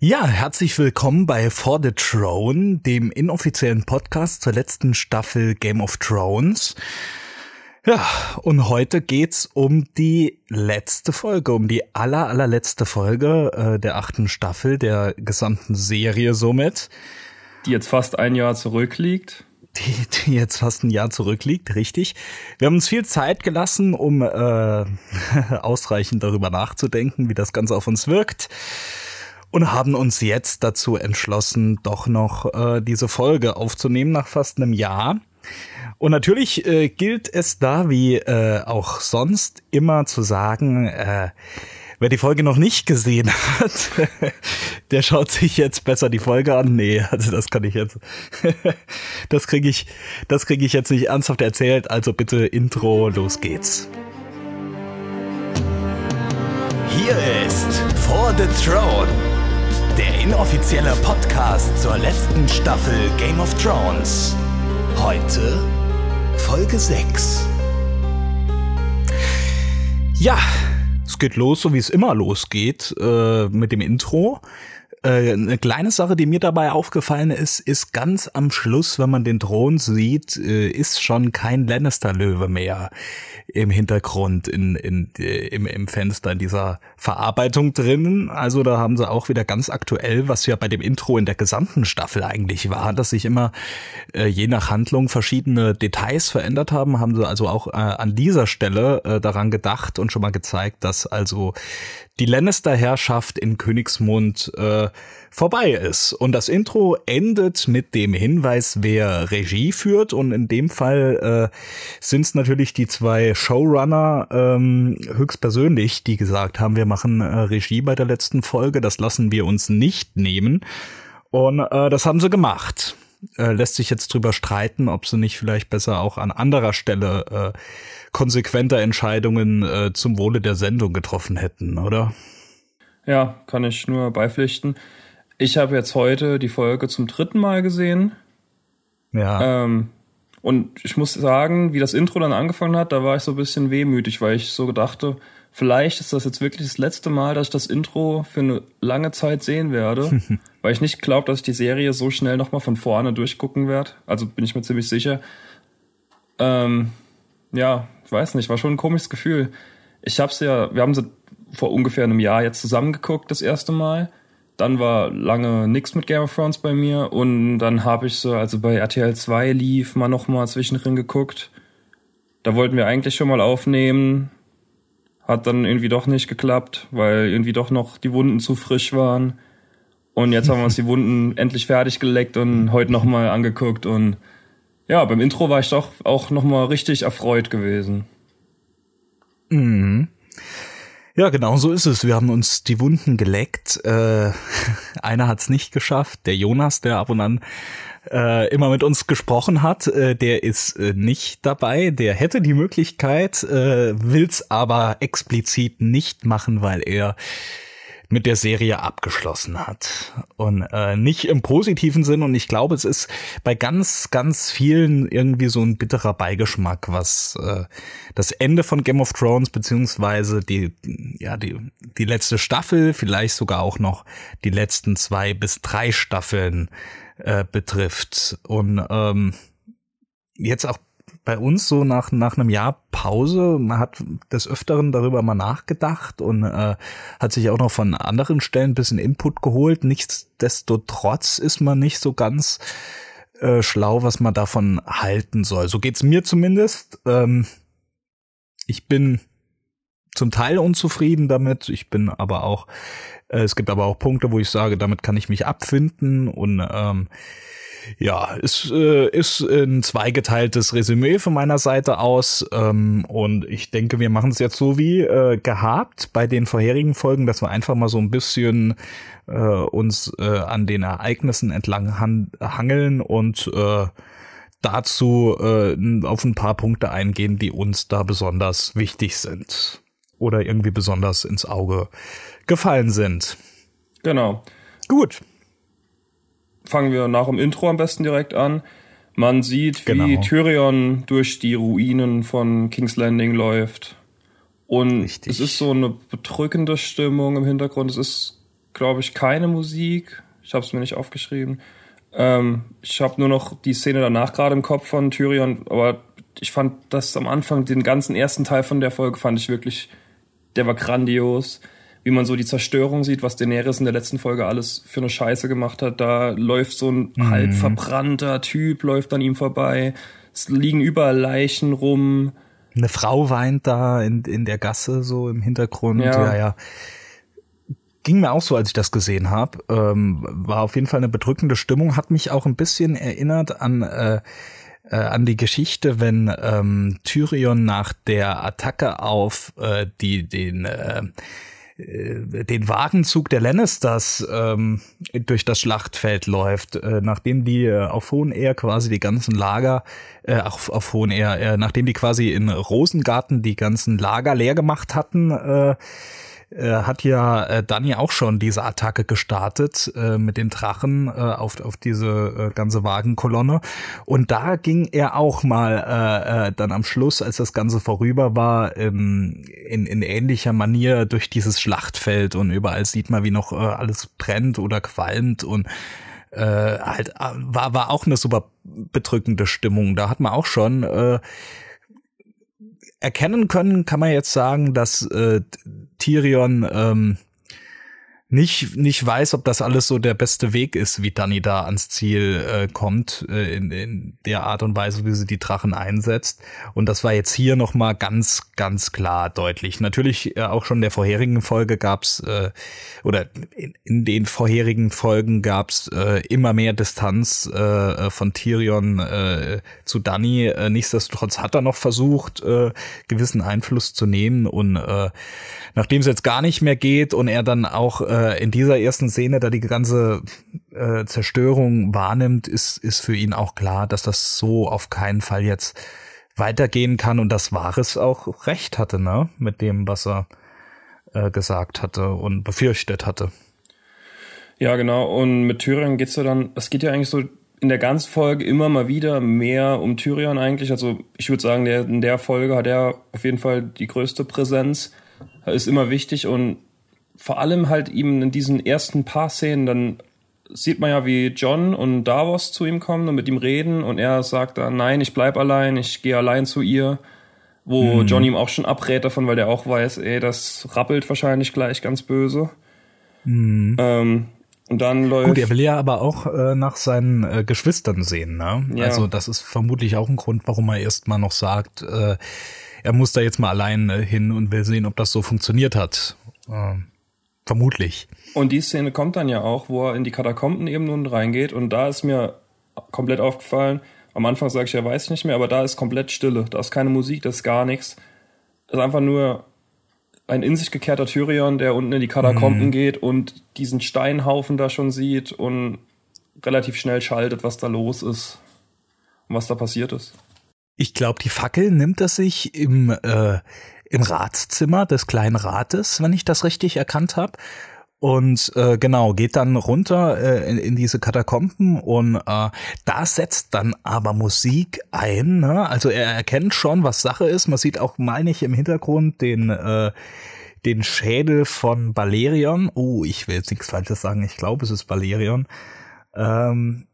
Ja, herzlich willkommen bei For the Throne, dem inoffiziellen Podcast zur letzten Staffel Game of Thrones. Ja, und heute geht's um die letzte Folge, um die aller, allerletzte Folge äh, der achten Staffel der gesamten Serie somit. Die jetzt fast ein Jahr zurückliegt. Die, die jetzt fast ein Jahr zurückliegt, richtig. Wir haben uns viel Zeit gelassen, um äh, ausreichend darüber nachzudenken, wie das Ganze auf uns wirkt und haben uns jetzt dazu entschlossen, doch noch äh, diese Folge aufzunehmen nach fast einem Jahr. Und natürlich äh, gilt es da wie äh, auch sonst immer zu sagen, äh, wer die Folge noch nicht gesehen hat, der schaut sich jetzt besser die Folge an. Nee, also das kann ich jetzt, das kriege ich, das kriege ich jetzt nicht ernsthaft erzählt. Also bitte Intro, los geht's. Hier ist For the Throne der inoffizielle Podcast zur letzten Staffel Game of Thrones. Heute Folge 6. Ja, es geht los, so wie es immer losgeht, äh, mit dem Intro. Äh, eine kleine Sache, die mir dabei aufgefallen ist, ist ganz am Schluss, wenn man den Thron sieht, äh, ist schon kein Lannister-Löwe mehr im Hintergrund in, in, äh, im, im Fenster in dieser Verarbeitung drin. Also da haben sie auch wieder ganz aktuell, was ja bei dem Intro in der gesamten Staffel eigentlich war, dass sich immer je nach Handlung verschiedene Details verändert haben, haben sie also auch an dieser Stelle daran gedacht und schon mal gezeigt, dass also die Lannister-Herrschaft in Königsmund äh, vorbei ist. Und das Intro endet mit dem Hinweis, wer Regie führt. Und in dem Fall äh, sind es natürlich die zwei Showrunner ähm, höchstpersönlich, die gesagt haben, wir machen äh, Regie bei der letzten Folge. Das lassen wir uns nicht nehmen. Und äh, das haben sie gemacht. Äh, lässt sich jetzt drüber streiten, ob sie nicht vielleicht besser auch an anderer Stelle äh, konsequenter Entscheidungen äh, zum Wohle der Sendung getroffen hätten, oder? Ja, kann ich nur beipflichten. Ich habe jetzt heute die Folge zum dritten Mal gesehen. Ja. Ähm, und ich muss sagen, wie das Intro dann angefangen hat, da war ich so ein bisschen wehmütig, weil ich so gedachte, vielleicht ist das jetzt wirklich das letzte Mal, dass ich das Intro für eine lange Zeit sehen werde, weil ich nicht glaube, dass ich die Serie so schnell nochmal von vorne durchgucken werde. Also bin ich mir ziemlich sicher. Ähm, ja, ich weiß nicht, war schon ein komisches Gefühl. Ich hab's ja, wir haben sie vor ungefähr einem Jahr jetzt zusammengeguckt, das erste Mal. Dann war lange nix mit Game of Thrones bei mir und dann habe ich so, also bei RTL 2 lief, mal nochmal zwischendrin geguckt. Da wollten wir eigentlich schon mal aufnehmen, hat dann irgendwie doch nicht geklappt, weil irgendwie doch noch die Wunden zu frisch waren. Und jetzt haben wir uns die Wunden endlich fertig geleckt und heute nochmal angeguckt und ja, beim Intro war ich doch auch nochmal richtig erfreut gewesen. Mhm. Ja, genau so ist es. Wir haben uns die Wunden geleckt. Äh, einer hat es nicht geschafft. Der Jonas, der ab und an äh, immer mit uns gesprochen hat, äh, der ist äh, nicht dabei. Der hätte die Möglichkeit, äh, will es aber explizit nicht machen, weil er mit der Serie abgeschlossen hat. Und äh, nicht im positiven Sinn. Und ich glaube, es ist bei ganz, ganz vielen irgendwie so ein bitterer Beigeschmack, was äh, das Ende von Game of Thrones beziehungsweise die, ja, die, die letzte Staffel, vielleicht sogar auch noch die letzten zwei bis drei Staffeln äh, betrifft. Und ähm, jetzt auch bei uns so nach, nach einem Jahr Pause, man hat des Öfteren darüber mal nachgedacht und äh, hat sich auch noch von anderen Stellen ein bisschen Input geholt. Nichtsdestotrotz ist man nicht so ganz äh, schlau, was man davon halten soll. So geht's mir zumindest. Ähm, ich bin zum Teil unzufrieden damit. Ich bin aber auch, es gibt aber auch Punkte, wo ich sage, damit kann ich mich abfinden und ähm, ja, es äh, ist ein zweigeteiltes Resümee von meiner Seite aus ähm, und ich denke, wir machen es jetzt so wie äh, gehabt bei den vorherigen Folgen, dass wir einfach mal so ein bisschen äh, uns äh, an den Ereignissen entlang han hangeln und äh, dazu äh, auf ein paar Punkte eingehen, die uns da besonders wichtig sind oder irgendwie besonders ins Auge gefallen sind. Genau. Gut fangen wir nach dem Intro am besten direkt an. Man sieht, wie genau. Tyrion durch die Ruinen von King's Landing läuft. Und Richtig. es ist so eine bedrückende Stimmung im Hintergrund. Es ist glaube ich, keine Musik. Ich habe es mir nicht aufgeschrieben. Ähm, ich habe nur noch die Szene danach gerade im Kopf von Tyrion, aber ich fand das am Anfang, den ganzen ersten Teil von der Folge fand ich wirklich, der war grandios. Wie man so die Zerstörung sieht, was Daenerys in der letzten Folge alles für eine Scheiße gemacht hat. Da läuft so ein mhm. halb verbrannter Typ, läuft an ihm vorbei. Es liegen überall Leichen rum. Eine Frau weint da in, in der Gasse so im Hintergrund. Ja, ja. ja. Ging mir auch so, als ich das gesehen habe. Ähm, war auf jeden Fall eine bedrückende Stimmung. Hat mich auch ein bisschen erinnert an äh, äh, an die Geschichte, wenn ähm, Tyrion nach der Attacke auf äh, die den äh, den Wagenzug der Lannisters ähm, durch das Schlachtfeld läuft, äh, nachdem die äh, auf Hohen Ehr quasi die ganzen Lager, äh, auf, auf Hohen Ehr, äh, nachdem die quasi in Rosengarten die ganzen Lager leer gemacht hatten, äh, äh, hat ja äh, Dani auch schon diese Attacke gestartet äh, mit den Drachen äh, auf, auf diese äh, ganze Wagenkolonne. Und da ging er auch mal äh, äh, dann am Schluss, als das Ganze vorüber war, ähm, in, in ähnlicher Manier durch dieses Schlachtfeld und überall sieht man, wie noch äh, alles brennt oder qualmt und äh, halt äh, war war auch eine super bedrückende Stimmung. Da hat man auch schon äh, erkennen können, kann man jetzt sagen, dass äh, Tyrion ähm, nicht, nicht weiß, ob das alles so der beste Weg ist, wie Dani da ans Ziel äh, kommt, äh, in, in der Art und Weise, wie sie die Drachen einsetzt. Und das war jetzt hier nochmal ganz, ganz klar deutlich. Natürlich äh, auch schon in der vorherigen Folge gab's äh, oder in, in den vorherigen Folgen gab's äh, immer mehr Distanz äh, von Tyrion äh, zu Dani. Äh, nichtsdestotrotz hat er noch versucht, äh, gewissen Einfluss zu nehmen und äh, nachdem es jetzt gar nicht mehr geht und er dann auch äh, in dieser ersten Szene da die ganze äh, Zerstörung wahrnimmt, ist, ist für ihn auch klar, dass das so auf keinen Fall jetzt weitergehen kann und dass Wahres auch recht hatte, ne, mit dem, was er äh, gesagt hatte und befürchtet hatte. Ja, genau. Und mit Tyrion geht's ja dann, es geht ja eigentlich so in der ganzen Folge immer mal wieder mehr um Tyrion eigentlich. Also ich würde sagen, der, in der Folge hat er auf jeden Fall die größte Präsenz ist immer wichtig und vor allem halt ihm in diesen ersten paar Szenen, dann sieht man ja, wie John und Davos zu ihm kommen und mit ihm reden und er sagt dann, nein, ich bleib allein, ich gehe allein zu ihr, wo mhm. John ihm auch schon abrät davon, weil der auch weiß, ey, das rappelt wahrscheinlich gleich ganz böse. Mhm. Ähm, und dann läuft. Gut, er will ja aber auch äh, nach seinen äh, Geschwistern sehen, ne? Ja. Also das ist vermutlich auch ein Grund, warum er erst mal noch sagt, äh, er muss da jetzt mal allein äh, hin und will sehen, ob das so funktioniert hat. Äh, vermutlich. Und die Szene kommt dann ja auch, wo er in die Katakomben eben nun reingeht und da ist mir komplett aufgefallen, am Anfang sage ich ja, weiß ich nicht mehr, aber da ist komplett Stille. Da ist keine Musik, da ist gar nichts. Das ist einfach nur ein in sich gekehrter Tyrion, der unten in die Katakomben mhm. geht und diesen Steinhaufen da schon sieht und relativ schnell schaltet, was da los ist und was da passiert ist. Ich glaube, die Fackel nimmt er sich im, äh, im Ratszimmer des kleinen Rates, wenn ich das richtig erkannt habe. Und äh, genau, geht dann runter äh, in, in diese Katakomben und äh, da setzt dann aber Musik ein. Ne? Also er erkennt schon, was Sache ist. Man sieht auch, meine ich, im Hintergrund den, äh, den Schädel von Balerion. Oh, ich will jetzt nichts Falsches sagen. Ich glaube, es ist Balerion. Ähm,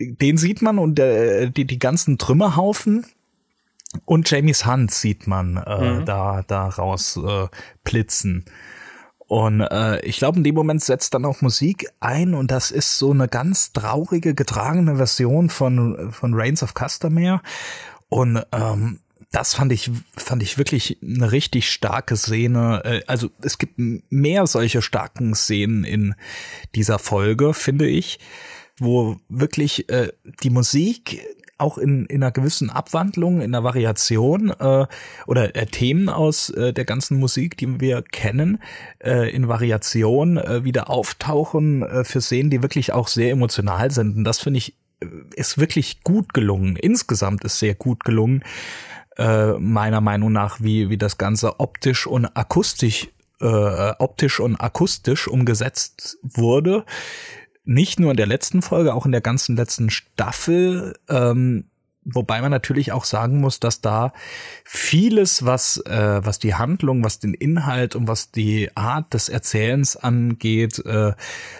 den sieht man und äh, die, die ganzen Trümmerhaufen und Jamies Hand sieht man äh, mhm. da, da raus äh, blitzen. Und äh, ich glaube, in dem Moment setzt dann auch Musik ein und das ist so eine ganz traurige, getragene Version von, von Reigns of Customer. Und ähm, das fand ich, fand ich wirklich eine richtig starke Szene. Äh, also es gibt mehr solche starken Szenen in dieser Folge, finde ich wo wirklich äh, die Musik auch in, in einer gewissen Abwandlung, in einer Variation äh, oder äh, Themen aus äh, der ganzen Musik, die wir kennen, äh, in Variation äh, wieder auftauchen äh, für Szenen, die wirklich auch sehr emotional sind. Und das finde ich äh, ist wirklich gut gelungen. Insgesamt ist sehr gut gelungen, äh, meiner Meinung nach, wie, wie das Ganze optisch und akustisch äh, optisch und akustisch umgesetzt wurde nicht nur in der letzten Folge, auch in der ganzen letzten Staffel. Ähm, wobei man natürlich auch sagen muss, dass da vieles, was, äh, was die Handlung, was den Inhalt und was die Art des Erzählens angeht, äh,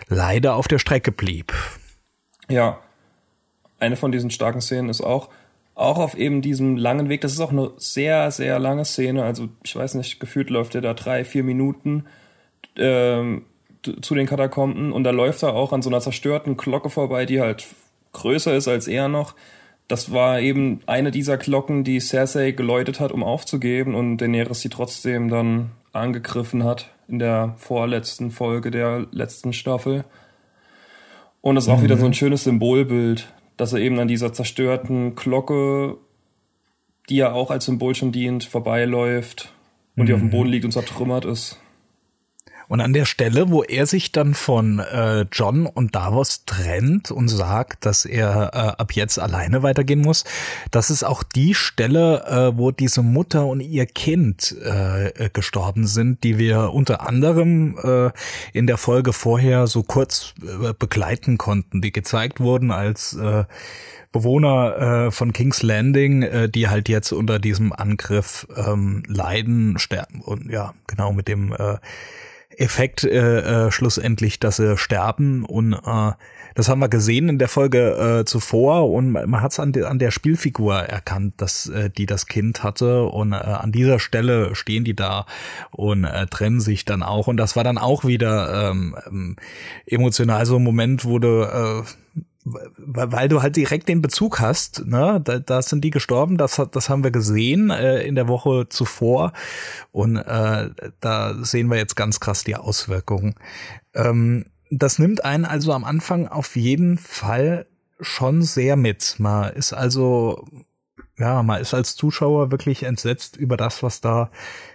leider auf der Strecke blieb. Ja, eine von diesen starken Szenen ist auch, auch auf eben diesem langen Weg, das ist auch eine sehr, sehr lange Szene, also ich weiß nicht, gefühlt läuft er da drei, vier Minuten ähm, zu den Katakomben und da läuft er auch an so einer zerstörten Glocke vorbei, die halt größer ist als er noch. Das war eben eine dieser Glocken, die Cersei geläutet hat, um aufzugeben und Daenerys sie trotzdem dann angegriffen hat in der vorletzten Folge der letzten Staffel. Und das ist auch mhm. wieder so ein schönes Symbolbild, dass er eben an dieser zerstörten Glocke, die ja auch als Symbol schon dient, vorbeiläuft und mhm. die auf dem mhm. Boden liegt und zertrümmert ist. Und an der Stelle, wo er sich dann von äh, John und Davos trennt und sagt, dass er äh, ab jetzt alleine weitergehen muss, das ist auch die Stelle, äh, wo diese Mutter und ihr Kind äh, äh gestorben sind, die wir unter anderem äh, in der Folge vorher so kurz äh, begleiten konnten, die gezeigt wurden als äh, Bewohner äh, von King's Landing, äh, die halt jetzt unter diesem Angriff ähm, leiden, sterben und ja, genau mit dem äh, Effekt äh, äh, schlussendlich, dass sie sterben. Und äh, das haben wir gesehen in der Folge äh, zuvor. Und man hat es an, de, an der Spielfigur erkannt, dass äh, die das Kind hatte. Und äh, an dieser Stelle stehen die da und äh, trennen sich dann auch. Und das war dann auch wieder ähm, ähm emotional so ein Moment, wo du äh, weil du halt direkt den Bezug hast, ne? Da, da sind die gestorben, das, das haben wir gesehen äh, in der Woche zuvor und äh, da sehen wir jetzt ganz krass die Auswirkungen. Ähm, das nimmt einen also am Anfang auf jeden Fall schon sehr mit. Man ist also, ja, man ist als Zuschauer wirklich entsetzt über das, was da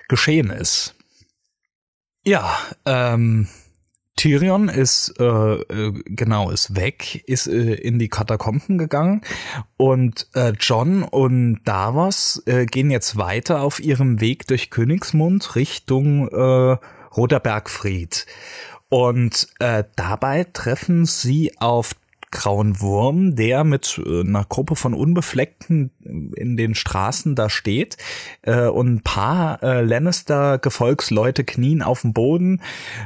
geschehen ist. Ja, ähm, Tyrion ist äh, äh, genau ist weg, ist äh, in die Katakomben gegangen und äh, John und Davos äh, gehen jetzt weiter auf ihrem Weg durch Königsmund Richtung äh, Roter Bergfried. Und äh, dabei treffen sie auf grauen Wurm, der mit äh, einer Gruppe von Unbefleckten in den Straßen da steht äh, und ein paar äh, Lannister-Gefolgsleute knien auf dem Boden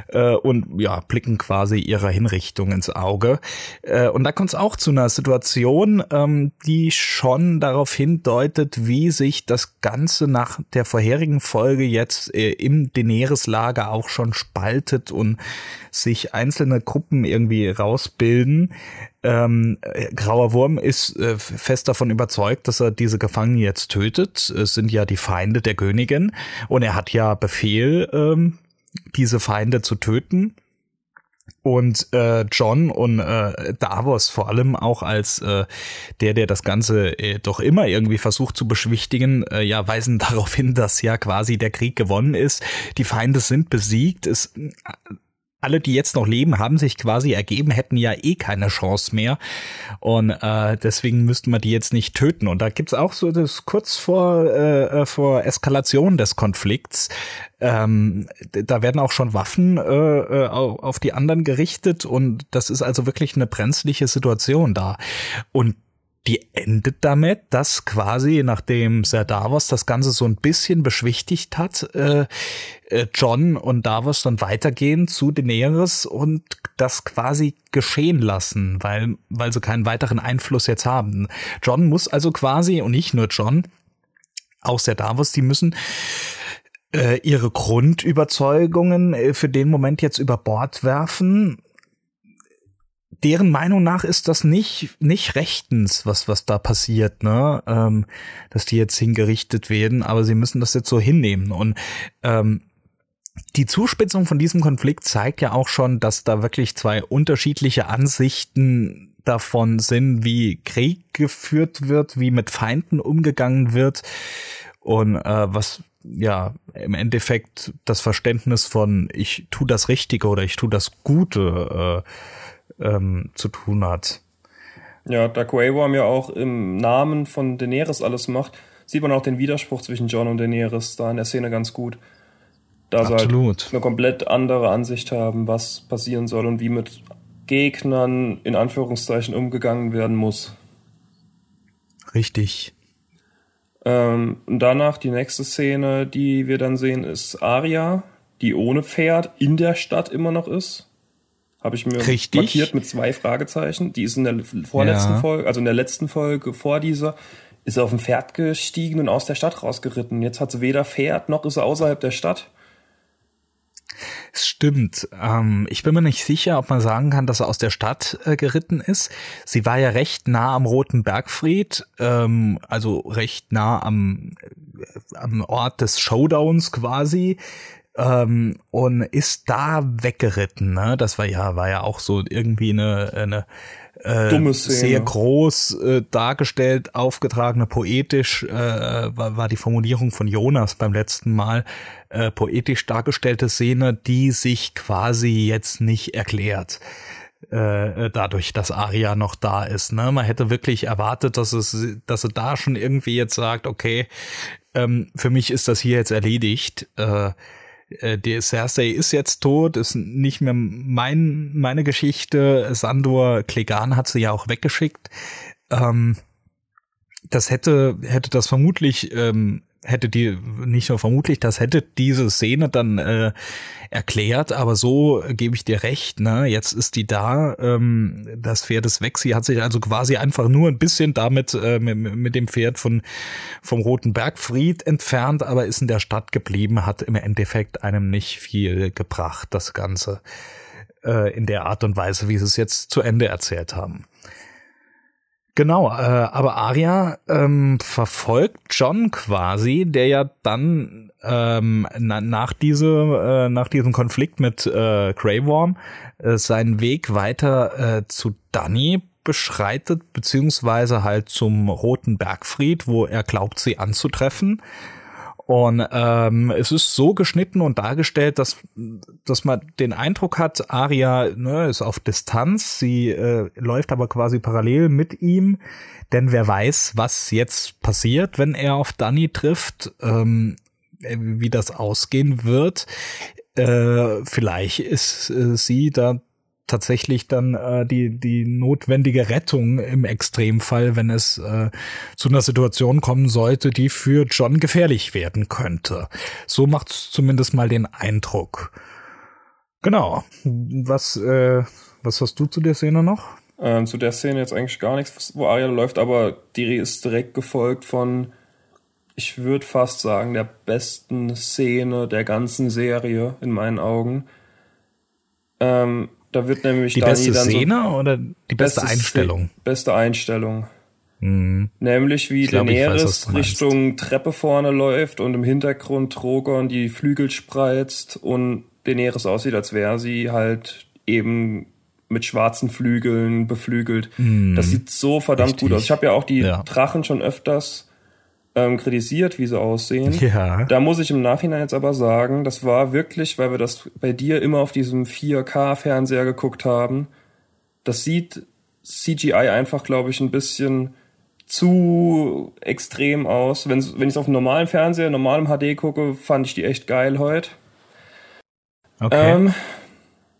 äh, und ja, blicken quasi ihrer Hinrichtung ins Auge. Äh, und da kommt es auch zu einer Situation, ähm, die schon darauf hindeutet, wie sich das Ganze nach der vorherigen Folge jetzt äh, im Daenerys-Lager auch schon spaltet und sich einzelne Gruppen irgendwie rausbilden. Ähm, Grauer Wurm ist äh, fest davon überzeugt, dass er diese Gefangenen jetzt tötet. Es sind ja die Feinde der Königin und er hat ja Befehl, ähm, diese Feinde zu töten. Und äh, John und äh, Davos vor allem auch als äh, der, der das Ganze äh, doch immer irgendwie versucht zu beschwichtigen, äh, ja, weisen darauf hin, dass ja quasi der Krieg gewonnen ist. Die Feinde sind besiegt. Es alle, die jetzt noch leben, haben sich quasi ergeben, hätten ja eh keine Chance mehr. Und äh, deswegen müssten wir die jetzt nicht töten. Und da gibt's auch so das kurz vor, äh, vor Eskalation des Konflikts. Ähm, da werden auch schon Waffen äh, äh auf die anderen gerichtet und das ist also wirklich eine brenzliche Situation da. Und die endet damit, dass quasi, nachdem Sir Davos das Ganze so ein bisschen beschwichtigt hat, äh, äh, John und Davos dann weitergehen zu Daenerys und das quasi geschehen lassen, weil, weil sie keinen weiteren Einfluss jetzt haben. John muss also quasi, und nicht nur John, auch Sir Davos, die müssen äh, ihre Grundüberzeugungen äh, für den Moment jetzt über Bord werfen deren Meinung nach ist das nicht nicht rechtens, was was da passiert, ne, ähm, dass die jetzt hingerichtet werden, aber sie müssen das jetzt so hinnehmen. Und ähm, die Zuspitzung von diesem Konflikt zeigt ja auch schon, dass da wirklich zwei unterschiedliche Ansichten davon sind, wie Krieg geführt wird, wie mit Feinden umgegangen wird und äh, was ja im Endeffekt das Verständnis von ich tu das Richtige oder ich tu das Gute äh, ähm, zu tun hat. Ja, da Quavo ja auch im Namen von Daenerys alles macht, sieht man auch den Widerspruch zwischen John und Daenerys da in der Szene ganz gut. Da sie halt eine komplett andere Ansicht haben, was passieren soll und wie mit Gegnern in Anführungszeichen umgegangen werden muss. Richtig. Ähm, und danach die nächste Szene, die wir dann sehen, ist Aria, die ohne Pferd in der Stadt immer noch ist. Habe ich mir Richtig. markiert mit zwei Fragezeichen. Die ist in der vorletzten ja. Folge, also in der letzten Folge vor dieser, ist er auf ein Pferd gestiegen und aus der Stadt rausgeritten. Jetzt hat sie weder Pferd noch ist er außerhalb der Stadt. Es stimmt. Ähm, ich bin mir nicht sicher, ob man sagen kann, dass er aus der Stadt äh, geritten ist. Sie war ja recht nah am Roten Bergfried, ähm, also recht nah am, äh, am Ort des Showdowns quasi. Ähm, und ist da weggeritten. Ne? Das war ja, war ja auch so irgendwie eine, eine äh, sehr groß äh, dargestellt, aufgetragene, poetisch, äh, war, war die Formulierung von Jonas beim letzten Mal, äh, poetisch dargestellte Szene, die sich quasi jetzt nicht erklärt äh, äh, dadurch, dass Aria noch da ist. Ne? Man hätte wirklich erwartet, dass es, dass er da schon irgendwie jetzt sagt, okay, ähm, für mich ist das hier jetzt erledigt. Äh, äh, die Cersei ist jetzt tot, ist nicht mehr mein, meine Geschichte. Sandor Klegan hat sie ja auch weggeschickt. Ähm, das hätte, hätte das vermutlich ähm, hätte die nicht nur vermutlich, das hätte diese Szene dann äh, erklärt, aber so gebe ich dir recht, ne? Jetzt ist die da, ähm, das Pferd weg. Sie hat sich also quasi einfach nur ein bisschen damit äh, mit, mit dem Pferd von vom Roten Bergfried entfernt, aber ist in der Stadt geblieben, hat im Endeffekt einem nicht viel gebracht, das Ganze äh, in der Art und Weise, wie sie es jetzt zu Ende erzählt haben. Genau, äh, aber Arya ähm, verfolgt John quasi, der ja dann ähm, na, nach, diese, äh, nach diesem Konflikt mit äh, Grey Worm äh, seinen Weg weiter äh, zu Danny beschreitet, beziehungsweise halt zum Roten Bergfried, wo er glaubt, sie anzutreffen. Und ähm, es ist so geschnitten und dargestellt, dass, dass man den Eindruck hat, Aria ne, ist auf Distanz, sie äh, läuft aber quasi parallel mit ihm, denn wer weiß, was jetzt passiert, wenn er auf Danny trifft, ähm, wie das ausgehen wird. Äh, vielleicht ist äh, sie da tatsächlich dann äh, die, die notwendige Rettung im Extremfall, wenn es äh, zu einer Situation kommen sollte, die für John gefährlich werden könnte. So macht es zumindest mal den Eindruck. Genau. Was, äh, was hast du zu der Szene noch? Ähm, zu der Szene jetzt eigentlich gar nichts, wo Ariel läuft, aber die ist direkt gefolgt von, ich würde fast sagen, der besten Szene der ganzen Serie in meinen Augen. Ähm, da wird nämlich die beste Szene so oder die beste Einstellung? Beste Einstellung. Mhm. Nämlich wie glaub, Daenerys weiß, Richtung Treppe vorne läuft und im Hintergrund Drogon die Flügel spreizt und Daenerys aussieht, als wäre sie halt eben mit schwarzen Flügeln beflügelt. Mhm. Das sieht so verdammt Richtig. gut aus. Ich habe ja auch die ja. Drachen schon öfters ähm, kritisiert, wie sie aussehen. Ja. Da muss ich im Nachhinein jetzt aber sagen, das war wirklich, weil wir das bei dir immer auf diesem 4K-Fernseher geguckt haben. Das sieht CGI einfach, glaube ich, ein bisschen zu extrem aus. Wenn, wenn ich es auf einem normalen Fernseher, normalem HD gucke, fand ich die echt geil heute. Okay. Ähm,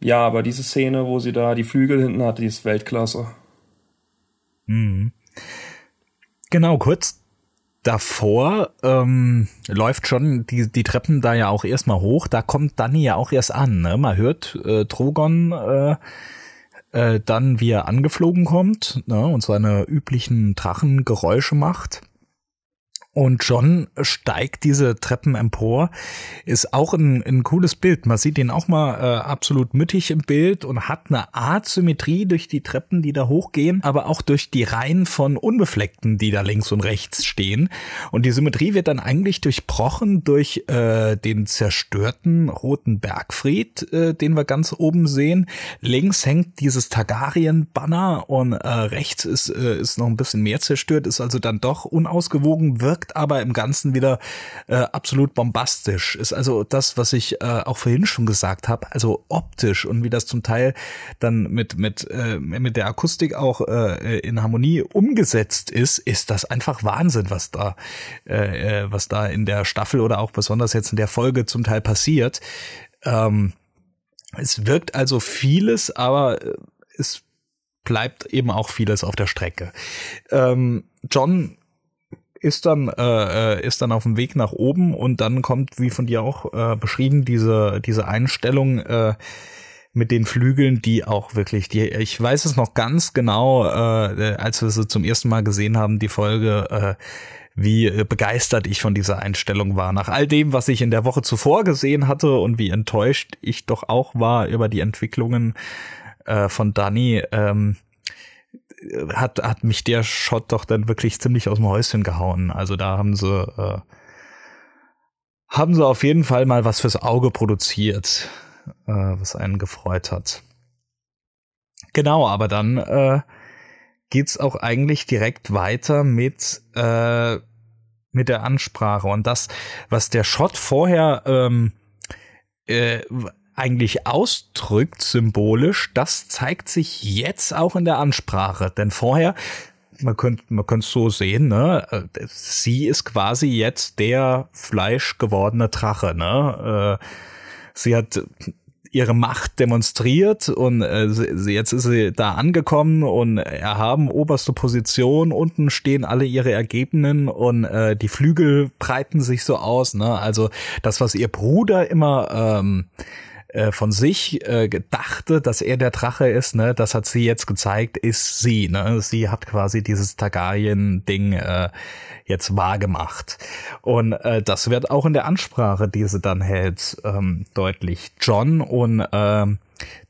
ja, aber diese Szene, wo sie da die Flügel hinten hat, die ist Weltklasse. Mhm. Genau, kurz davor ähm, läuft schon die, die Treppen da ja auch erstmal hoch. Da kommt Danny ja auch erst an. Ne? Man hört äh, Drogon äh, äh, dann, wie er angeflogen kommt ne? und seine üblichen Drachengeräusche macht. Und John steigt diese Treppen empor. Ist auch ein, ein cooles Bild. Man sieht ihn auch mal äh, absolut mittig im Bild und hat eine Art Symmetrie durch die Treppen, die da hochgehen, aber auch durch die Reihen von Unbefleckten, die da links und rechts stehen. Und die Symmetrie wird dann eigentlich durchbrochen durch äh, den zerstörten roten Bergfried, äh, den wir ganz oben sehen. Links hängt dieses Targaryen-Banner und äh, rechts ist, äh, ist noch ein bisschen mehr zerstört, ist also dann doch unausgewogen, wirkt wirkt aber im Ganzen wieder äh, absolut bombastisch. Ist also das, was ich äh, auch vorhin schon gesagt habe, also optisch und wie das zum Teil dann mit mit äh, mit der Akustik auch äh, in Harmonie umgesetzt ist, ist das einfach Wahnsinn, was da äh, äh was da in der Staffel oder auch besonders jetzt in der Folge zum Teil passiert. Ähm, es wirkt also vieles, aber äh, es bleibt eben auch vieles auf der Strecke. Ähm, John ist dann äh, äh, ist dann auf dem Weg nach oben und dann kommt, wie von dir auch äh, beschrieben, diese diese Einstellung äh, mit den Flügeln, die auch wirklich, die ich weiß es noch ganz genau, äh, als wir sie zum ersten Mal gesehen haben, die Folge. Äh, wie begeistert ich von dieser Einstellung war. Nach all dem, was ich in der Woche zuvor gesehen hatte und wie enttäuscht ich doch auch war über die Entwicklungen äh, von Danny, ähm, hat, hat mich der Shot doch dann wirklich ziemlich aus dem Häuschen gehauen. Also da haben sie, äh, haben sie auf jeden Fall mal was fürs Auge produziert, äh, was einen gefreut hat. Genau, aber dann äh, geht's auch eigentlich direkt weiter mit äh, mit der Ansprache und das, was der Shot vorher ähm, äh, eigentlich ausdrückt, symbolisch, das zeigt sich jetzt auch in der Ansprache. Denn vorher, man könnte man könnte es so sehen, ne, äh, sie ist quasi jetzt der fleischgewordene Drache, ne. Äh, sie hat ihre Macht demonstriert und äh, sie, jetzt ist sie da angekommen und erhaben oberste Position. Unten stehen alle ihre Ergebnisse und äh, die Flügel breiten sich so aus. Ne? Also das, was ihr Bruder immer ähm, äh, von sich äh, dachte, dass er der Drache ist, ne, das hat sie jetzt gezeigt, ist sie, ne? Sie hat quasi dieses Targaryen-Ding äh, jetzt wahrgemacht. Und äh, das wird auch in der Ansprache, die sie dann hält, ähm, deutlich. John und äh,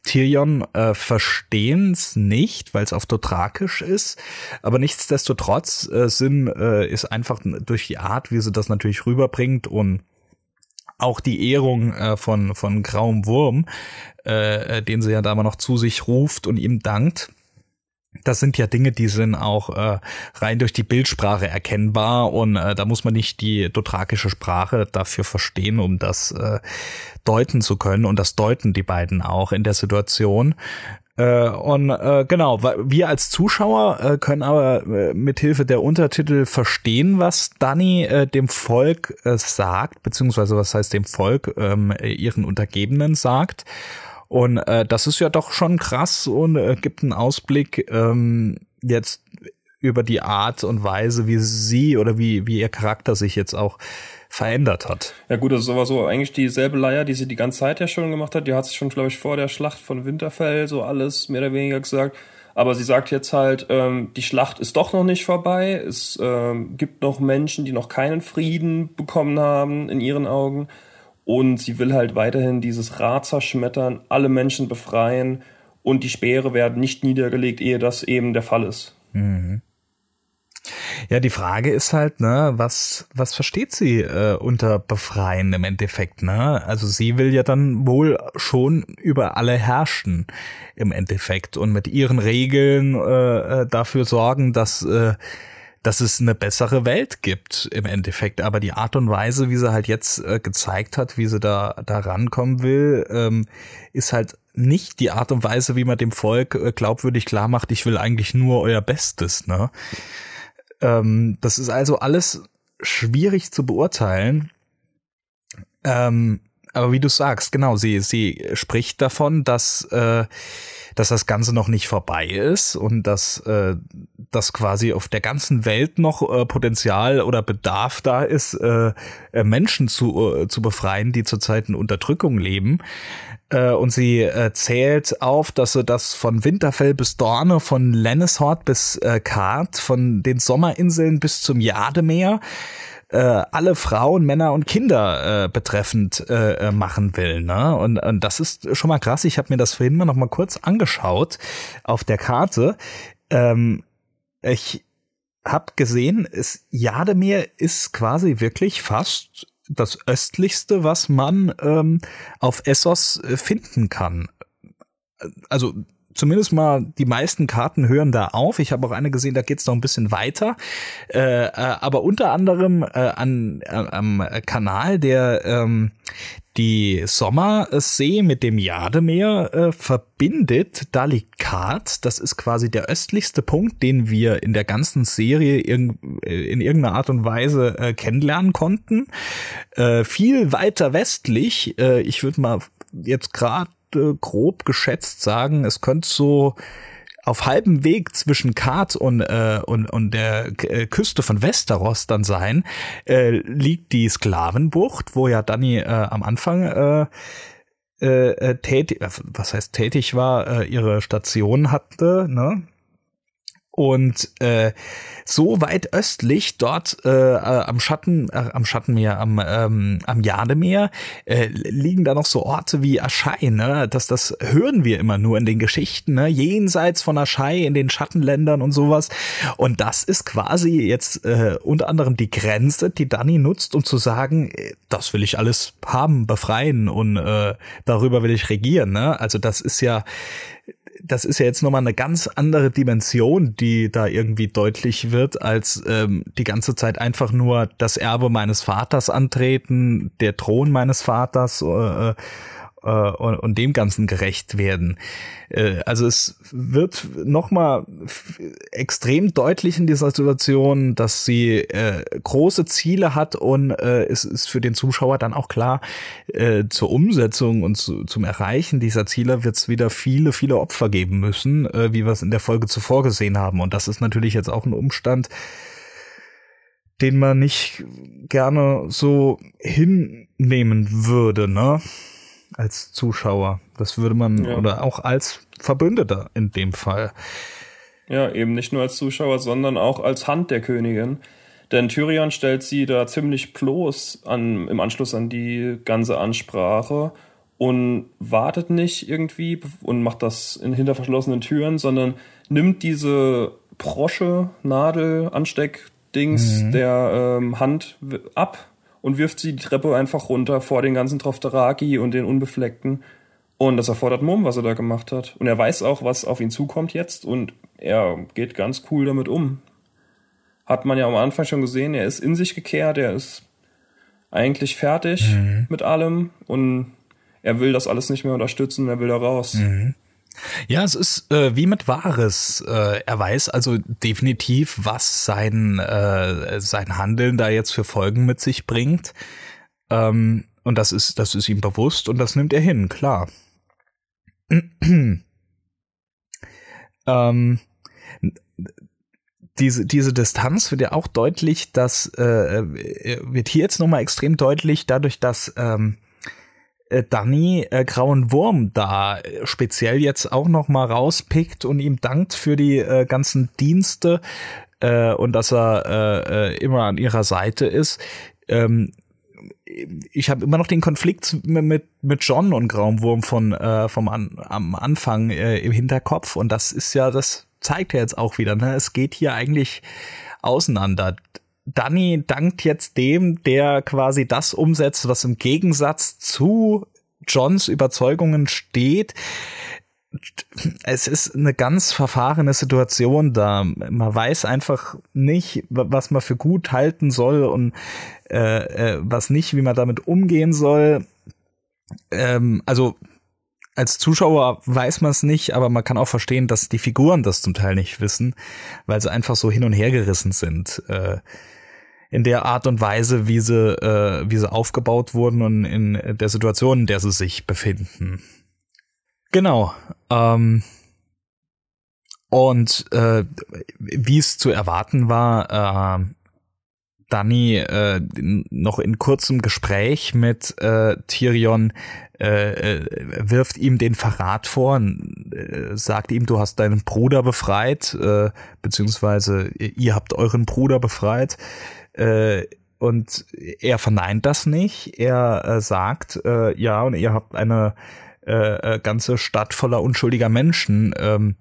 Tyrion äh, verstehen es nicht, weil es auf Dothrakisch ist, aber nichtsdestotrotz äh, Sinn äh, ist einfach durch die Art, wie sie das natürlich rüberbringt und auch die Ehrung äh, von, von Grauem Wurm, äh, äh, den sie ja da mal noch zu sich ruft und ihm dankt. Das sind ja Dinge, die sind auch äh, rein durch die Bildsprache erkennbar und äh, da muss man nicht die dothrakische Sprache dafür verstehen, um das äh, deuten zu können und das deuten die beiden auch in der Situation. Äh, und äh, genau, wir als Zuschauer äh, können aber äh, mithilfe der Untertitel verstehen, was Danny äh, dem Volk äh, sagt, beziehungsweise was heißt dem Volk ähm, ihren Untergebenen sagt. Und äh, das ist ja doch schon krass und äh, gibt einen Ausblick ähm, jetzt über die Art und Weise, wie sie oder wie, wie ihr Charakter sich jetzt auch verändert hat. Ja gut, das ist aber so eigentlich dieselbe Leier, die sie die ganze Zeit ja schon gemacht hat. Die hat sie schon, glaube ich, vor der Schlacht von Winterfell so alles mehr oder weniger gesagt. Aber sie sagt jetzt halt, ähm, die Schlacht ist doch noch nicht vorbei. Es ähm, gibt noch Menschen, die noch keinen Frieden bekommen haben in ihren Augen. Und sie will halt weiterhin dieses Rad zerschmettern, alle Menschen befreien und die Speere werden nicht niedergelegt, ehe das eben der Fall ist. Mhm. Ja, die Frage ist halt, ne, was, was versteht sie äh, unter befreien im Endeffekt, ne? Also sie will ja dann wohl schon über alle herrschen im Endeffekt und mit ihren Regeln äh, äh dafür sorgen, dass äh, dass es eine bessere Welt gibt im Endeffekt. Aber die Art und Weise, wie sie halt jetzt äh, gezeigt hat, wie sie da, da rankommen will, ähm, ist halt nicht die Art und Weise, wie man dem Volk äh, glaubwürdig klar macht, ich will eigentlich nur euer Bestes, ne? Ähm, das ist also alles schwierig zu beurteilen. Ähm, aber wie du sagst, genau, sie, sie spricht davon, dass, äh, dass das Ganze noch nicht vorbei ist und dass, äh, dass quasi auf der ganzen Welt noch äh, Potenzial oder Bedarf da ist, äh, äh Menschen zu, äh, zu befreien, die zurzeit in Unterdrückung leben. Äh, und sie äh, zählt auf, dass sie das von Winterfell bis Dorne, von Lenneshort bis äh, Kart, von den Sommerinseln bis zum Jademeer äh, alle Frauen, Männer und Kinder äh, betreffend äh, äh, machen will. Ne? Und, und das ist schon mal krass. Ich habe mir das vorhin mal noch mal kurz angeschaut auf der Karte. Ähm, ich habe gesehen, es, Jademeer ist quasi wirklich fast das östlichste, was man ähm, auf Essos äh, finden kann. Also zumindest mal die meisten Karten hören da auf. Ich habe auch eine gesehen, da geht's noch ein bisschen weiter. Äh, äh, aber unter anderem äh, an, äh, am Kanal, der ähm, die Sommersee mit dem Jademeer äh, verbindet, da liegt Kart. Das ist quasi der östlichste Punkt, den wir in der ganzen Serie irg äh, in irgendeiner Art und Weise äh, kennenlernen konnten. Äh, viel weiter westlich, äh, ich würde mal jetzt gerade grob geschätzt sagen, es könnte so auf halbem Weg zwischen Kart und, äh, und, und der äh, Küste von Westeros dann sein, äh, liegt die Sklavenbucht, wo ja Dani äh, am Anfang äh, äh, äh tätig, was heißt tätig war, äh, ihre Station hatte, ne? Und äh, so weit östlich, dort äh, äh, am Schatten, äh, am Schattenmeer, am, ähm, am Jademeer, äh, liegen da noch so Orte wie Aschai, ne? Das, das hören wir immer nur in den Geschichten, ne? Jenseits von Aschai, in den Schattenländern und sowas. Und das ist quasi jetzt äh, unter anderem die Grenze, die Dani nutzt, um zu sagen, äh, das will ich alles haben, befreien und äh, darüber will ich regieren, ne? Also das ist ja das ist ja jetzt nochmal eine ganz andere Dimension, die da irgendwie deutlich wird, als ähm, die ganze Zeit einfach nur das Erbe meines Vaters antreten, der Thron meines Vaters äh, äh, und, und dem Ganzen gerecht werden. Äh, also es wird nochmal extrem deutlich in dieser Situation, dass sie äh, große Ziele hat und äh, es ist für den Zuschauer dann auch klar, äh, zur Umsetzung und zu, zum Erreichen dieser Ziele wird es wieder viele, viele Opfer geben müssen, äh, wie wir es in der Folge zuvor gesehen haben. Und das ist natürlich jetzt auch ein Umstand, den man nicht gerne so hinnehmen würde, ne? Als Zuschauer. Das würde man, ja. oder auch als Verbündeter in dem Fall. Ja, eben nicht nur als Zuschauer, sondern auch als Hand der Königin. Denn Tyrion stellt sie da ziemlich bloß an, im Anschluss an die ganze Ansprache und wartet nicht irgendwie und macht das in hinter verschlossenen Türen, sondern nimmt diese Brosche, Nadel, Ansteckdings mhm. der ähm, Hand ab und wirft sie die Treppe einfach runter vor den ganzen Trofteraki und den Unbefleckten. Und das erfordert Mumm, was er da gemacht hat. Und er weiß auch, was auf ihn zukommt jetzt und er geht ganz cool damit um. Hat man ja am Anfang schon gesehen, er ist in sich gekehrt, er ist eigentlich fertig mhm. mit allem und er will das alles nicht mehr unterstützen, er will da raus. Mhm. Ja, es ist äh, wie mit Wahres. Äh, er weiß also definitiv, was sein, äh, sein Handeln da jetzt für Folgen mit sich bringt. Ähm, und das ist, das ist ihm bewusst und das nimmt er hin, klar. ähm, diese, diese Distanz wird ja auch deutlich, dass äh, äh wird hier jetzt nochmal extrem deutlich, dadurch, dass ähm, äh, Danny äh, Grauen Wurm da äh, speziell jetzt auch noch mal rauspickt und ihm dankt für die äh, ganzen Dienste äh, und dass er äh, äh, immer an ihrer Seite ist. Ähm, ich habe immer noch den Konflikt mit, mit John und Grauen von äh, vom an, am Anfang äh, im Hinterkopf und das ist ja das zeigt er jetzt auch wieder. Ne? Es geht hier eigentlich auseinander. Danny dankt jetzt dem, der quasi das umsetzt, was im Gegensatz zu Johns Überzeugungen steht. Es ist eine ganz verfahrene Situation da. Man weiß einfach nicht, was man für gut halten soll und äh, äh, was nicht, wie man damit umgehen soll. Ähm, also als Zuschauer weiß man es nicht, aber man kann auch verstehen, dass die Figuren das zum Teil nicht wissen, weil sie einfach so hin und her gerissen sind. Äh, in der Art und Weise, wie sie, äh, wie sie aufgebaut wurden und in der Situation, in der sie sich befinden. Genau. Ähm, und äh, wie es zu erwarten war, äh, Danny äh, noch in kurzem Gespräch mit äh, Tyrion äh, äh, wirft ihm den Verrat vor, äh, sagt ihm, du hast deinen Bruder befreit, äh, beziehungsweise ihr habt euren Bruder befreit. Äh, und er verneint das nicht. Er äh, sagt, äh, ja, und ihr habt eine äh, äh ganze Stadt voller unschuldiger Menschen ähm,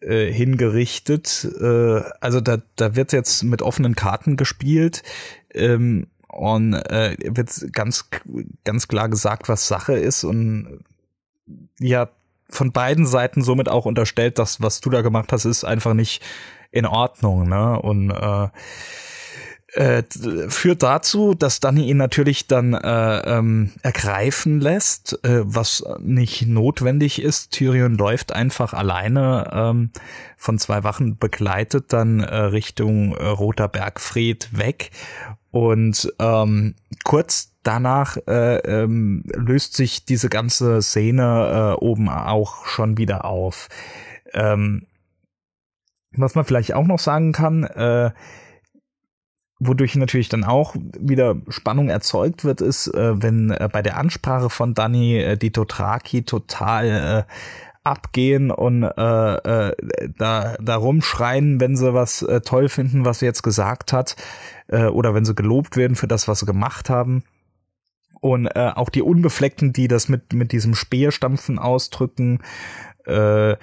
äh, hingerichtet. Äh, also da, da wird jetzt mit offenen Karten gespielt. Ähm, und äh, wird ganz, ganz klar gesagt, was Sache ist. Und ja, von beiden Seiten somit auch unterstellt, dass was du da gemacht hast, ist einfach nicht in Ordnung. Ne? Und äh, äh, führt dazu, dass Danny ihn natürlich dann äh, ähm, ergreifen lässt, äh, was nicht notwendig ist. Tyrion läuft einfach alleine ähm, von zwei Wachen begleitet dann äh, Richtung äh, Roter Bergfried weg und ähm, kurz danach äh, ähm, löst sich diese ganze Szene äh, oben auch schon wieder auf. Ähm, Was man vielleicht auch noch sagen kann, äh, wodurch natürlich dann auch wieder Spannung erzeugt wird, ist, äh, wenn äh, bei der Ansprache von Danny äh, die Totraki total äh, abgehen und äh, äh, da, da rumschreien, wenn sie was toll finden, was sie jetzt gesagt hat, oder wenn sie gelobt werden für das, was sie gemacht haben. Und auch die Unbefleckten, die das mit, mit diesem Speerstampfen ausdrücken, äh,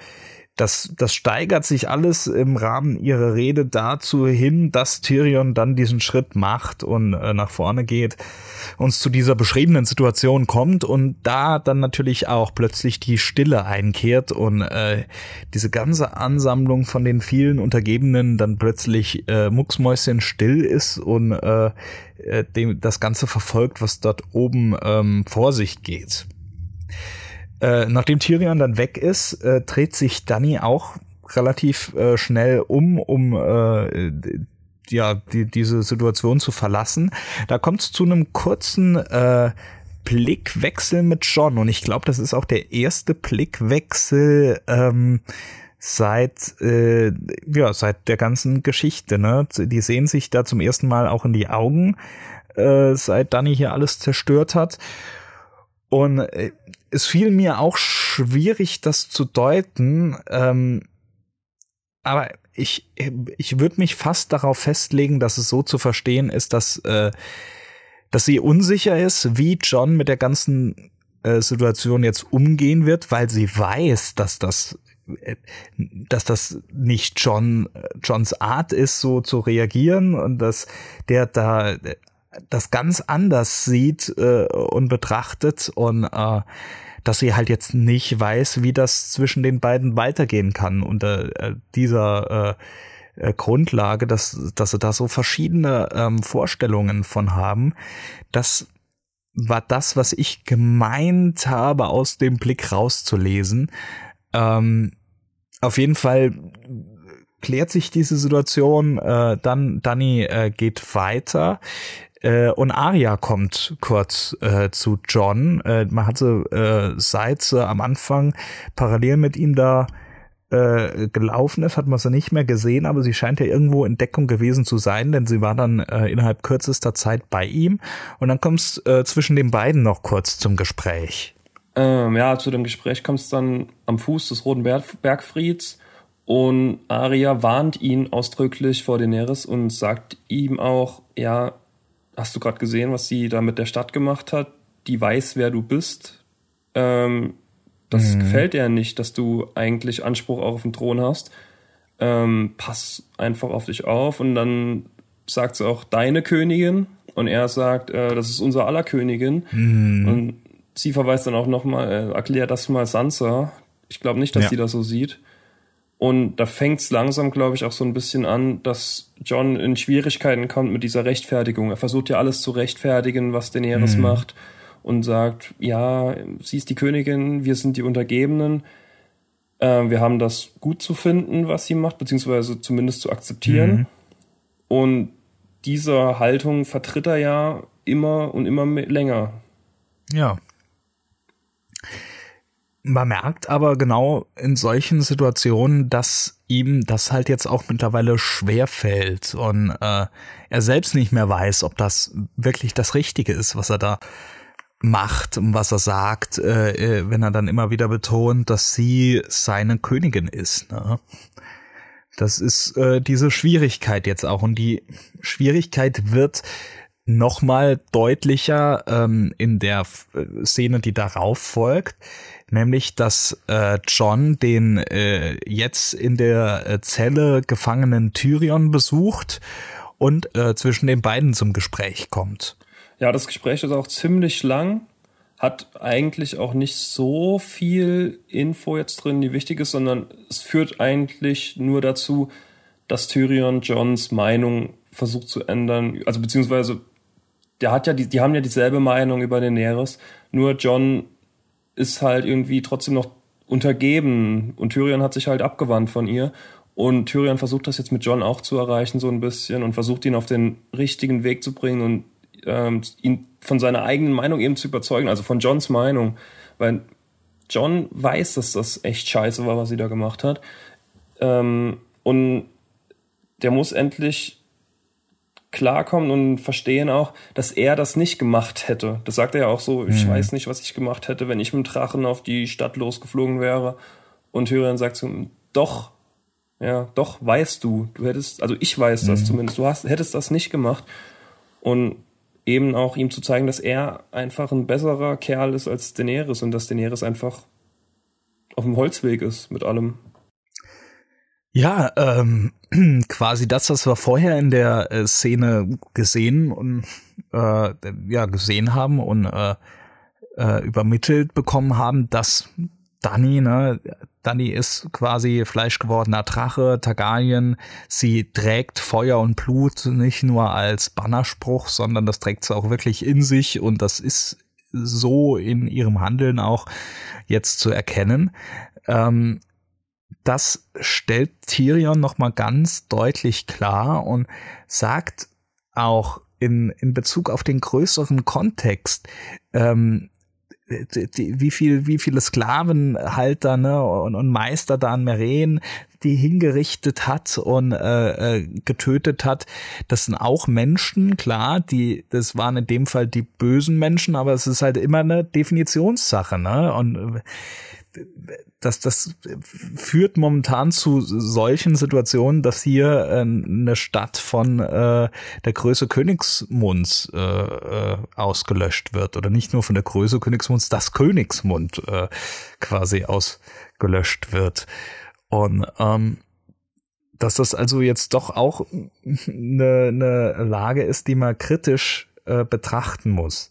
das, das steigert sich alles im Rahmen ihrer Rede dazu hin, dass Tyrion dann diesen Schritt macht und äh, nach vorne geht, uns zu dieser beschriebenen Situation kommt und da dann natürlich auch plötzlich die Stille einkehrt und äh, diese ganze Ansammlung von den vielen Untergebenen dann plötzlich äh, mucksmäuschen still ist und äh, äh dem, das Ganze verfolgt, was dort oben ähm, vor sich geht. Äh, nachdem Tyrion dann weg ist, äh, dreht sich Danny auch relativ äh, schnell um, um äh, ja die, diese Situation zu verlassen. Da kommt es zu einem kurzen äh, Blickwechsel mit John und ich glaube, das ist auch der erste Blickwechsel ähm, seit äh, ja seit der ganzen Geschichte. Ne, die sehen sich da zum ersten Mal auch in die Augen, äh, seit Danny hier alles zerstört hat. Und äh, es fiel mir auch schwierig, das zu deuten. Ähm, aber ich, ich würde mich fast darauf festlegen, dass es so zu verstehen ist, dass, äh, dass sie unsicher ist, wie John mit der ganzen äh, Situation jetzt umgehen wird, weil sie weiß, dass das äh, dass das nicht John Johns Art ist, so zu reagieren und dass der da das ganz anders sieht äh, und betrachtet und äh, dass sie halt jetzt nicht weiß, wie das zwischen den beiden weitergehen kann unter äh, dieser äh, äh, Grundlage, dass, dass sie da so verschiedene ähm, Vorstellungen von haben. Das war das, was ich gemeint habe, aus dem Blick rauszulesen. Ähm, auf jeden Fall klärt sich diese Situation, äh, dann Danny äh, geht weiter. Äh, und Aria kommt kurz äh, zu John. Äh, man hatte äh, seit sie am Anfang parallel mit ihm da äh, gelaufen ist, hat man sie nicht mehr gesehen, aber sie scheint ja irgendwo in Deckung gewesen zu sein, denn sie war dann äh, innerhalb kürzester Zeit bei ihm. Und dann kommt es äh, zwischen den beiden noch kurz zum Gespräch. Ähm, ja, zu dem Gespräch kommt es dann am Fuß des Roten Berg Bergfrieds und Aria warnt ihn ausdrücklich vor Daenerys und sagt ihm auch, ja, hast du gerade gesehen, was sie da mit der Stadt gemacht hat? Die weiß, wer du bist. Ähm, das mhm. gefällt ihr nicht, dass du eigentlich Anspruch auch auf den Thron hast. Ähm, pass einfach auf dich auf. Und dann sagt sie auch deine Königin. Und er sagt, äh, das ist unser aller Königin. Mhm. Und sie verweist dann auch nochmal, äh, erklär das mal Sansa. Ich glaube nicht, dass ja. sie das so sieht. Und da fängt es langsam, glaube ich, auch so ein bisschen an, dass John in Schwierigkeiten kommt mit dieser Rechtfertigung. Er versucht ja alles zu rechtfertigen, was Daenerys mhm. macht und sagt, ja, sie ist die Königin, wir sind die Untergebenen. Äh, wir haben das gut zu finden, was sie macht, beziehungsweise zumindest zu akzeptieren. Mhm. Und diese Haltung vertritt er ja immer und immer länger. Ja. Man merkt aber genau in solchen Situationen, dass ihm das halt jetzt auch mittlerweile schwer fällt und äh, er selbst nicht mehr weiß, ob das wirklich das Richtige ist, was er da macht und was er sagt, äh, äh wenn er dann immer wieder betont, dass sie seine Königin ist. Ne? Das ist äh, diese Schwierigkeit jetzt auch und die Schwierigkeit wird nochmal deutlicher ähm, in der Szene, die darauf folgt, nämlich dass äh, John den äh, jetzt in der äh, Zelle gefangenen Tyrion besucht und äh, zwischen den beiden zum Gespräch kommt. Ja, das Gespräch ist auch ziemlich lang, hat eigentlich auch nicht so viel Info jetzt drin, die wichtig ist, sondern es führt eigentlich nur dazu, dass Tyrion Johns Meinung versucht zu ändern, also beziehungsweise der hat ja die, die haben ja dieselbe Meinung über Daenerys, nur John ist halt irgendwie trotzdem noch untergeben. Und Tyrion hat sich halt abgewandt von ihr. Und Tyrion versucht das jetzt mit John auch zu erreichen so ein bisschen und versucht ihn auf den richtigen Weg zu bringen und ähm, ihn von seiner eigenen Meinung eben zu überzeugen, also von Johns Meinung, weil John weiß, dass das echt scheiße war, was sie da gemacht hat. Ähm, Und der muss endlich klarkommen und verstehen auch, dass er das nicht gemacht hätte. Das sagt er ja auch so, ich mhm. weiß nicht, was ich gemacht hätte, wenn ich mit dem Drachen auf die Stadt losgeflogen wäre. Und Tyrion sagt zu ihm, doch, ja, doch, weißt du, du hättest, also ich weiß das mhm. zumindest, du hast, hättest das nicht gemacht. Und eben auch ihm zu zeigen, dass er einfach ein besserer Kerl ist als Daenerys und dass Daenerys einfach auf dem Holzweg ist mit allem. Ja, ähm, quasi das, was wir vorher in der äh, Szene gesehen und äh, ja gesehen haben und äh, äh, übermittelt bekommen haben, dass Dani, ne, Dani ist quasi fleischgewordener Drache, Targaryen. Sie trägt Feuer und Blut nicht nur als Bannerspruch, sondern das trägt sie auch wirklich in sich und das ist so in ihrem Handeln auch jetzt zu erkennen. Ähm, das stellt Tyrion nochmal ganz deutlich klar und sagt auch in, in Bezug auf den größeren Kontext, ähm, die, wie viel, wie viele Sklavenhalter ne, und, und Meister da an Meren, die hingerichtet hat und äh, äh, getötet hat. Das sind auch Menschen, klar, die, das waren in dem Fall die bösen Menschen, aber es ist halt immer eine Definitionssache, ne? Und das, das führt momentan zu solchen Situationen, dass hier äh, eine Stadt von äh, der Größe Königsmunds äh, äh, ausgelöscht wird. Oder nicht nur von der Größe Königsmunds, das Königsmund äh, quasi ausgelöscht wird. Und ähm, dass das also jetzt doch auch eine, eine Lage ist, die man kritisch äh, betrachten muss.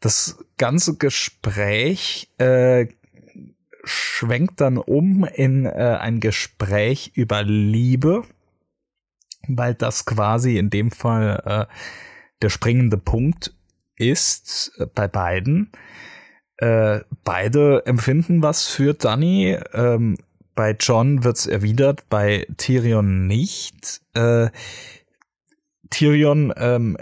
Das ganze Gespräch äh, schwenkt dann um in äh, ein Gespräch über Liebe, weil das quasi in dem Fall äh, der springende Punkt ist äh, bei beiden. Äh, beide empfinden was für Danny. Ähm, bei John wird's erwidert, bei Tyrion nicht. Äh, Tyrion ähm,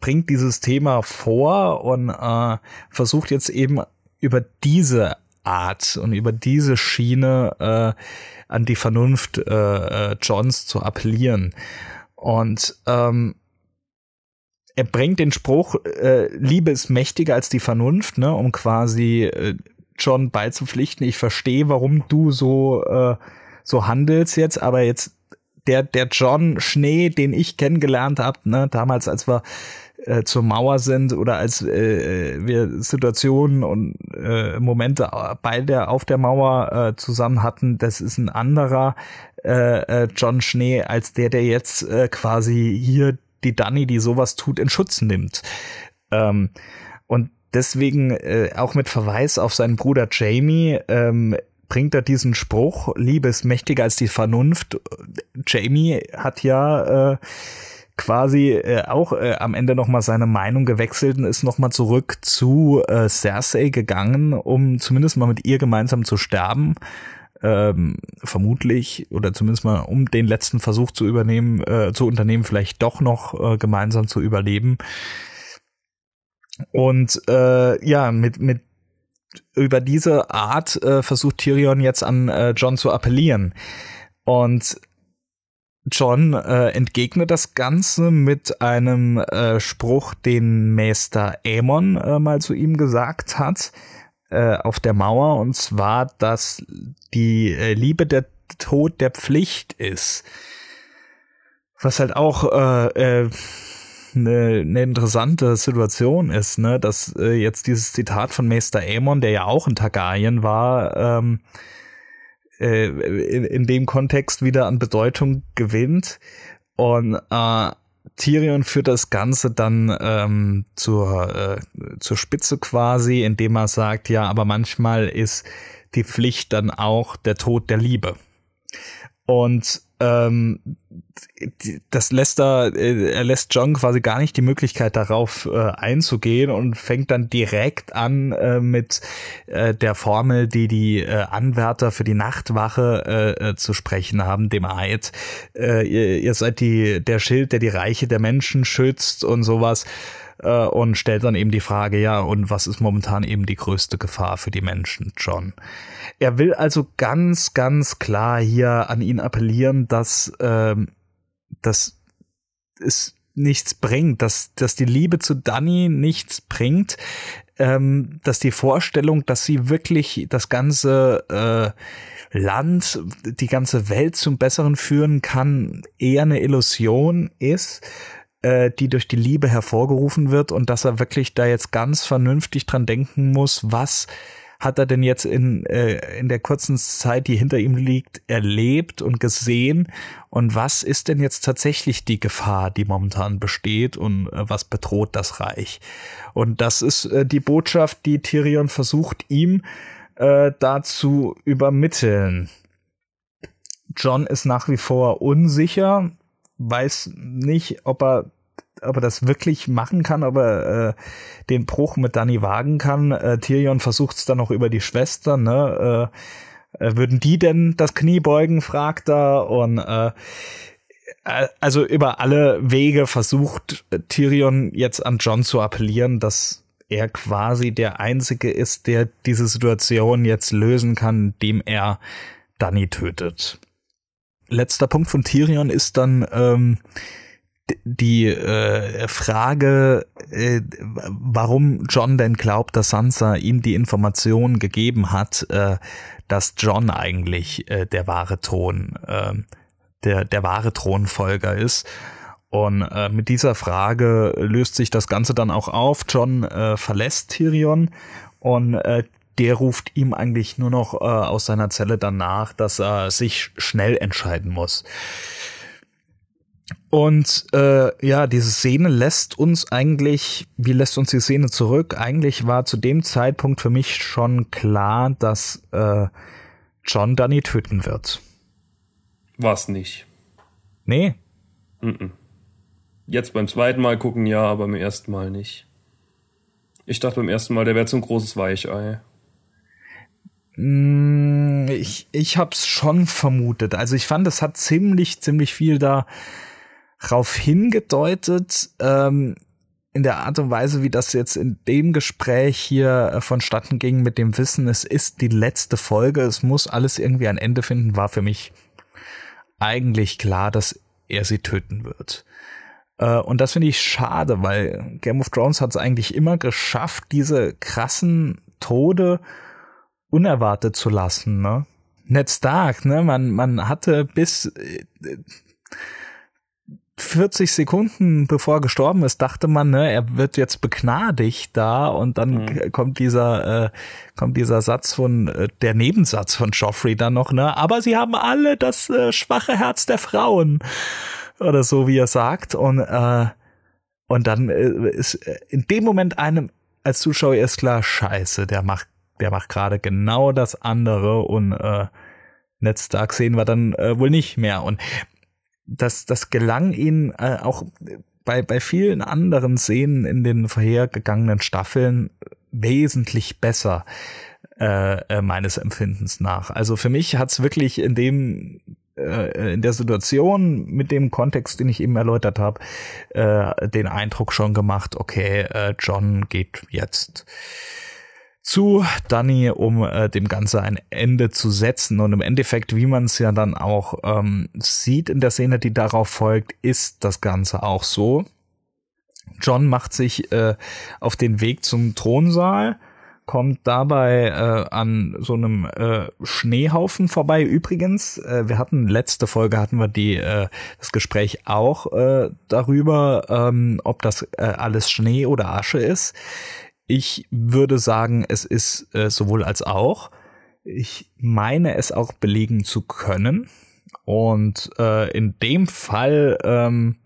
bringt dieses Thema vor und äh, versucht jetzt eben über diese Art und über diese Schiene äh, an die Vernunft äh, äh, Johns zu appellieren. Und ähm, er bringt den Spruch, äh, Liebe ist mächtiger als die Vernunft, ne, um quasi äh, John beizupflichten. Ich verstehe, warum du so, äh, so handelst jetzt, aber jetzt der, der John Schnee, den ich kennengelernt habe, ne, damals, als wir äh, zur Mauer sind oder als äh, wir Situationen und äh, Momente bei der auf der Mauer äh, zusammen hatten, das ist ein anderer äh, äh, John Schnee als der, der jetzt äh, quasi hier die Danny, die sowas tut, in Schutz nimmt. Ähm, und deswegen äh, auch mit Verweis auf seinen Bruder Jamie ähm, bringt er diesen Spruch, Liebe ist mächtiger als die Vernunft. Jamie hat ja äh, quasi äh, auch äh, am Ende nochmal seine Meinung gewechselt und ist nochmal zurück zu äh, Cersei gegangen, um zumindest mal mit ihr gemeinsam zu sterben. Ähm, vermutlich oder zumindest mal um den letzten Versuch zu übernehmen, äh, zu unternehmen, vielleicht doch noch äh, gemeinsam zu überleben. Und äh, ja, mit mit über diese Art äh, versucht Tyrion jetzt an äh, John zu appellieren. Und John äh, entgegnet das Ganze mit einem äh, Spruch, den Meister Aemon äh, mal zu ihm gesagt hat äh, auf der Mauer, und zwar, dass die äh, Liebe der Tod der Pflicht ist. Was halt auch äh, äh, eine, eine interessante Situation ist, ne, dass äh, jetzt dieses Zitat von Meister Aemon, der ja auch in Targaryen war, ähm, äh, in, in dem Kontext wieder an Bedeutung gewinnt. Und äh, Tyrion führt das Ganze dann ähm, zur, äh, zur Spitze quasi, indem er sagt, ja, aber manchmal ist die Pflicht dann auch der Tod der Liebe. Und das lässt er, äh, er lässt John quasi gar nicht die Möglichkeit darauf äh, einzugehen und fängt dann direkt an äh, mit äh, der Formel, die die äh, Anwärter für die Nachtwache äh, zu sprechen haben, dem Eid. Ihr, ihr seid die, der Schild, der die Reiche der Menschen schützt und sowas. Äh, und stellt dann eben die Frage, ja, und was ist momentan eben die größte Gefahr für die Menschen, John? Er will also ganz, ganz klar hier an ihn appellieren, dass, ähm, dass es nichts bringt, dass, dass die Liebe zu Danny nichts bringt, ähm, dass die Vorstellung, dass sie wirklich das ganze äh, Land, die ganze Welt zum Besseren führen kann, eher eine Illusion ist, äh, die durch die Liebe hervorgerufen wird und dass er wirklich da jetzt ganz vernünftig dran denken muss, was hat er denn jetzt in, äh, in der kurzen Zeit, die hinter ihm liegt, erlebt und gesehen? Und was ist denn jetzt tatsächlich die Gefahr, die momentan besteht und äh, was bedroht das Reich? Und das ist äh, die Botschaft, die Tyrion versucht, ihm äh, dazu übermitteln. John ist nach wie vor unsicher, weiß nicht, ob er ob er das wirklich machen kann, ob er äh, den Bruch mit Danny wagen kann. Äh, Tyrion versucht es dann noch über die Schwester, ne? Äh, äh, würden die denn das Knie beugen, fragt er. Und äh, äh also über alle Wege versucht Tyrion jetzt an John zu appellieren, dass er quasi der Einzige ist, der diese Situation jetzt lösen kann, indem er Danny tötet. Letzter Punkt von Tyrion ist dann, ähm, die äh, Frage, äh, warum John denn glaubt, dass Sansa ihm die Information gegeben hat, äh, dass John eigentlich äh, der wahre Thron, äh, der, der wahre Thronfolger ist. Und äh, mit dieser Frage löst sich das Ganze dann auch auf. John äh, verlässt Tyrion und äh, der ruft ihm eigentlich nur noch äh, aus seiner Zelle danach, dass er sich schnell entscheiden muss. Und äh, ja, diese Szene lässt uns eigentlich, wie lässt uns die Szene zurück? Eigentlich war zu dem Zeitpunkt für mich schon klar, dass äh, John Danny töten wird. War's nicht. Nee. Mm -mm. Jetzt beim zweiten Mal gucken ja, aber beim ersten Mal nicht. Ich dachte beim ersten Mal, der wäre so ein großes Weichei. Mm, ich, ich hab's schon vermutet. Also ich fand, es hat ziemlich, ziemlich viel da darauf hingedeutet, ähm, in der Art und Weise, wie das jetzt in dem Gespräch hier äh, vonstatten ging mit dem Wissen, es ist die letzte Folge, es muss alles irgendwie ein Ende finden, war für mich eigentlich klar, dass er sie töten wird. Äh, und das finde ich schade, weil Game of Thrones hat es eigentlich immer geschafft, diese krassen Tode unerwartet zu lassen. Ne? Ned Stark, ne? man, man hatte bis äh, 40 Sekunden bevor er gestorben ist, dachte man, ne, er wird jetzt begnadigt da und dann mhm. kommt dieser äh, kommt dieser Satz von äh, der Nebensatz von Joffrey dann noch, ne, aber sie haben alle das äh, schwache Herz der Frauen oder so wie er sagt und äh, und dann äh, ist äh, in dem Moment einem als Zuschauer ist klar, scheiße, der macht der macht gerade genau das andere und äh, Ned Stark sehen wir dann äh, wohl nicht mehr und das, das gelang ihnen äh, auch bei, bei vielen anderen Szenen in den vorhergegangenen Staffeln wesentlich besser äh, äh, meines Empfindens nach. Also für mich hat's wirklich in dem äh, in der Situation mit dem Kontext, den ich eben erläutert habe, äh, den Eindruck schon gemacht, okay, äh, John geht jetzt zu Danny, um äh, dem Ganze ein Ende zu setzen. Und im Endeffekt, wie man es ja dann auch ähm, sieht in der Szene, die darauf folgt, ist das Ganze auch so. John macht sich äh, auf den Weg zum Thronsaal, kommt dabei äh, an so einem äh, Schneehaufen vorbei. Übrigens, äh, wir hatten letzte Folge hatten wir die äh, das Gespräch auch äh, darüber, ähm, ob das äh, alles Schnee oder Asche ist. Ich würde sagen, es ist äh, sowohl als auch. Ich meine es auch belegen zu können. Und äh, in dem Fall ähm,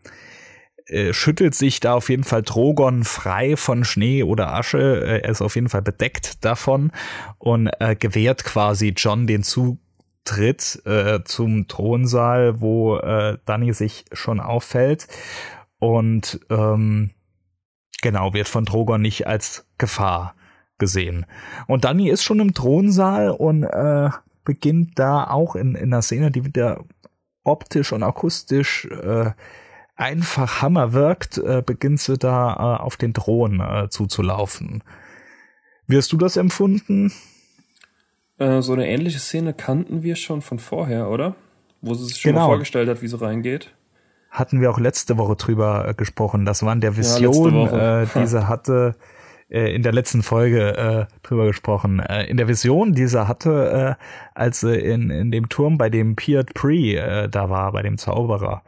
äh, schüttelt sich da auf jeden Fall Drogon frei von Schnee oder Asche. Äh, er ist auf jeden Fall bedeckt davon und äh, gewährt quasi John den Zutritt äh, zum Thronsaal, wo äh, Danny sich schon auffällt. Und ähm, Genau, wird von Drogon nicht als Gefahr gesehen. Und Danny ist schon im Thronsaal und äh, beginnt da auch in, in einer Szene, die wieder optisch und akustisch äh, einfach Hammer wirkt, äh, beginnt sie da äh, auf den Thron äh, zuzulaufen. Wie hast du das empfunden? Äh, so eine ähnliche Szene kannten wir schon von vorher, oder? Wo sie sich schon genau. mal vorgestellt hat, wie sie reingeht. Hatten wir auch letzte Woche drüber äh, gesprochen. Das war in der Vision, ja, äh, die sie hatte, äh, in der letzten Folge äh, drüber gesprochen. Äh, in der Vision, die sie hatte, äh, als sie in, in dem Turm bei dem Piet Pre äh, da war, bei dem Zauberer.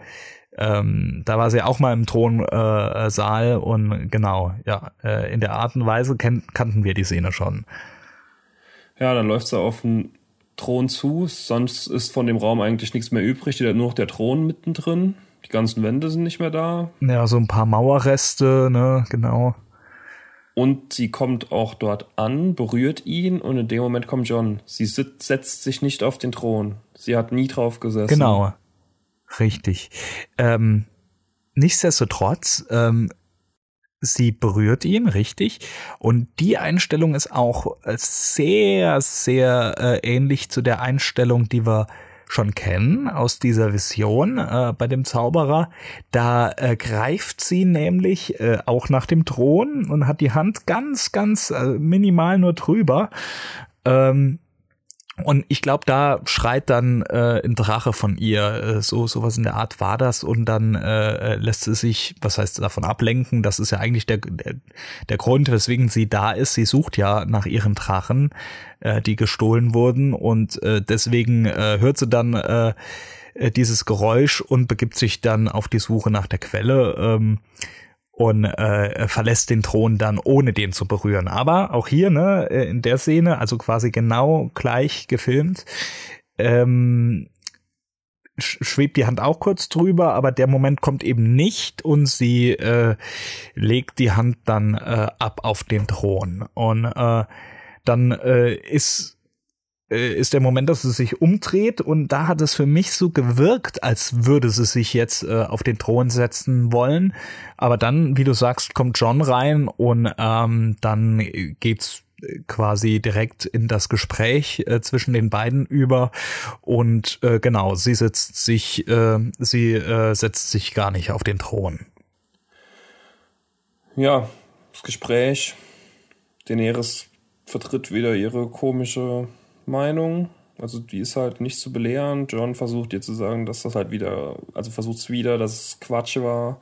Ähm, da war sie auch mal im Thronsaal äh, und genau, ja, äh, in der Art und Weise kan kannten wir die Szene schon. Ja, dann läuft sie auf den Thron zu, sonst ist von dem Raum eigentlich nichts mehr übrig, steht nur noch der Thron mittendrin. Die ganzen Wände sind nicht mehr da. Ja, so ein paar Mauerreste, ne, genau. Und sie kommt auch dort an, berührt ihn und in dem Moment kommt John. Sie setzt sich nicht auf den Thron. Sie hat nie drauf gesessen. Genau. Richtig. Ähm, nichtsdestotrotz, ähm, sie berührt ihn, richtig. Und die Einstellung ist auch sehr, sehr äh, ähnlich zu der Einstellung, die wir schon kennen aus dieser Vision äh, bei dem Zauberer. Da äh, greift sie nämlich äh, auch nach dem Thron und hat die Hand ganz, ganz äh, minimal nur drüber. Ähm, und ich glaube, da schreit dann äh, ein Drache von ihr, äh, so sowas in der Art war das, und dann äh, lässt sie sich, was heißt davon ablenken? Das ist ja eigentlich der, der, der Grund, weswegen sie da ist. Sie sucht ja nach ihren Drachen, äh, die gestohlen wurden, und äh, deswegen äh, hört sie dann äh, äh dieses Geräusch und begibt sich dann auf die Suche nach der Quelle. Ähm, und äh, verlässt den Thron dann ohne den zu berühren. Aber auch hier, ne, äh, in der Szene, also quasi genau gleich gefilmt, ähm, schwebt die Hand auch kurz drüber, aber der Moment kommt eben nicht und sie äh, legt die Hand dann äh, ab auf den Thron. Und äh, dann äh, ist äh, ist der Moment, dass sie sich umdreht und da hat es für mich so gewirkt, als würde sie sich jetzt äh, auf den Thron setzen wollen. Aber dann, wie du sagst, kommt John rein und ähm, dann geht's quasi direkt in das Gespräch äh, zwischen den beiden über und äh, genau, sie setzt sich, äh, sie äh, setzt sich gar nicht auf den Thron. Ja, das Gespräch. Daenerys vertritt wieder ihre komische Meinung. Also die ist halt nicht zu belehren. John versucht dir zu sagen, dass das halt wieder, also versucht es wieder, dass es Quatsch war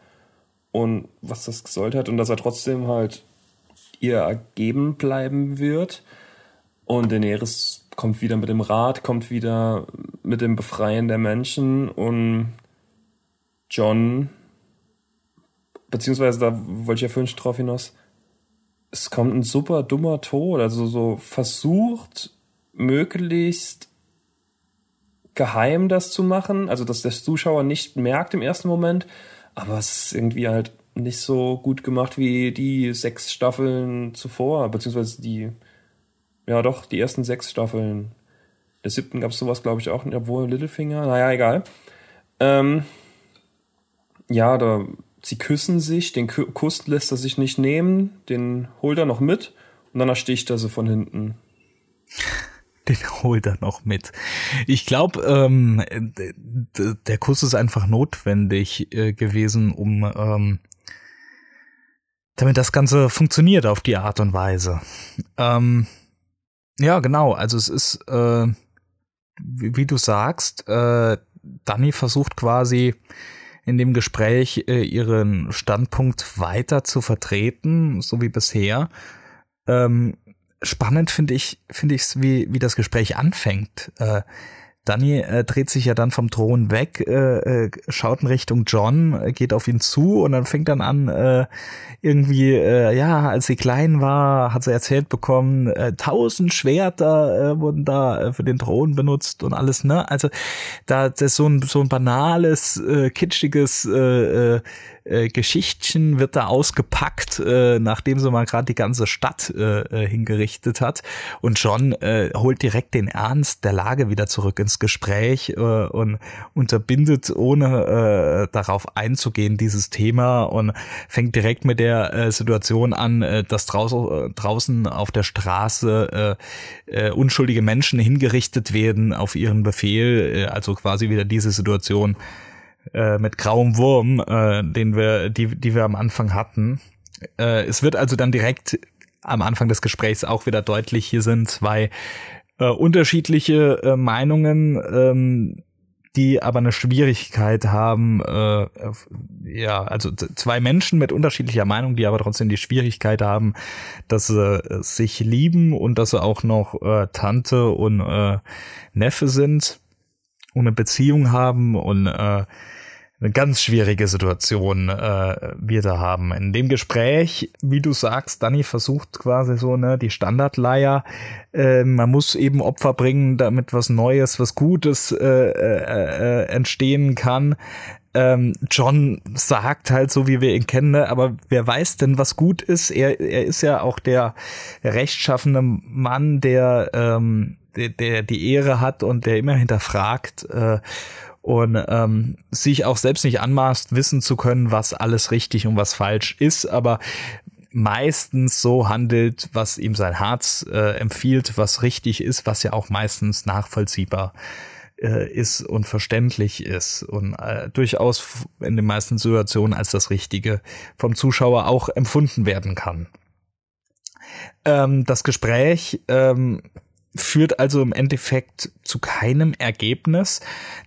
und was das gesollt hat und dass er trotzdem halt ihr ergeben bleiben wird. Und Daenerys kommt wieder mit dem Rat, kommt wieder mit dem Befreien der Menschen und John, beziehungsweise da wollte ich ja vorhin schon drauf hinaus, es kommt ein super dummer Tod, also so versucht möglichst geheim das zu machen, also dass der Zuschauer nicht merkt im ersten Moment, aber es ist irgendwie halt nicht so gut gemacht wie die sechs Staffeln zuvor, beziehungsweise die, ja doch, die ersten sechs Staffeln. Der siebten gab es sowas, glaube ich, auch obwohl Littlefinger, naja, egal. Ähm, ja, da, sie küssen sich, den Kuss lässt er sich nicht nehmen, den holt er noch mit und dann ersticht er sie von hinten. Den holt er noch mit. Ich glaube, ähm, der Kuss ist einfach notwendig äh, gewesen, um ähm, damit das Ganze funktioniert auf die Art und Weise. Ähm, ja, genau. Also es ist, äh, wie, wie, du sagst, äh, Dani versucht quasi in dem Gespräch äh, ihren Standpunkt weiter zu vertreten, so wie bisher. Ähm, spannend finde ich, finde ich es, wie, wie das Gespräch anfängt. Äh, Danny äh, dreht sich ja dann vom Thron weg, äh, äh, schaut in Richtung John, äh, geht auf ihn zu und dann fängt dann an, äh, irgendwie, äh, ja, als sie klein war, hat sie erzählt bekommen, äh, tausend Schwerter äh, wurden da äh, für den Thron benutzt und alles, ne? Also da das ist so ein so ein banales, äh, kitschiges äh, äh, äh, Geschichtchen wird da ausgepackt, äh, nachdem sie mal gerade die ganze Stadt äh, äh, hingerichtet hat. Und John äh, holt direkt den Ernst der Lage wieder zurück ins Gespräch äh, und unterbindet, ohne äh, darauf einzugehen, dieses Thema und fängt direkt mit der äh, Situation an, äh, dass draußen, äh, draußen auf der Straße äh, äh, unschuldige Menschen hingerichtet werden auf ihren Befehl. Äh, also quasi wieder diese Situation äh, mit grauem Wurm, äh, den wir, die, die wir am Anfang hatten. Äh, es wird also dann direkt am Anfang des Gesprächs auch wieder deutlich, hier sind zwei äh, unterschiedliche äh, Meinungen, ähm, die aber eine Schwierigkeit haben, äh, ja, also zwei Menschen mit unterschiedlicher Meinung, die aber trotzdem die Schwierigkeit haben, dass sie äh, sich lieben und dass sie auch noch äh, Tante und äh, Neffe sind und eine Beziehung haben und äh, eine ganz schwierige Situation äh, wir da haben. In dem Gespräch, wie du sagst, Danny versucht quasi so ne die Standardleier. Äh, man muss eben Opfer bringen, damit was Neues, was Gutes äh, äh, äh, entstehen kann. Ähm, John sagt halt so, wie wir ihn kennen, ne? aber wer weiß denn, was gut ist? Er, er ist ja auch der rechtschaffene Mann, der, ähm, der, der die Ehre hat und der immer hinterfragt. Äh, und ähm, sich auch selbst nicht anmaßt, wissen zu können, was alles richtig und was falsch ist, aber meistens so handelt, was ihm sein Herz äh, empfiehlt, was richtig ist, was ja auch meistens nachvollziehbar äh, ist und verständlich ist und äh, durchaus in den meisten Situationen als das Richtige vom Zuschauer auch empfunden werden kann. Ähm, das Gespräch ähm, führt also im Endeffekt zu keinem Ergebnis.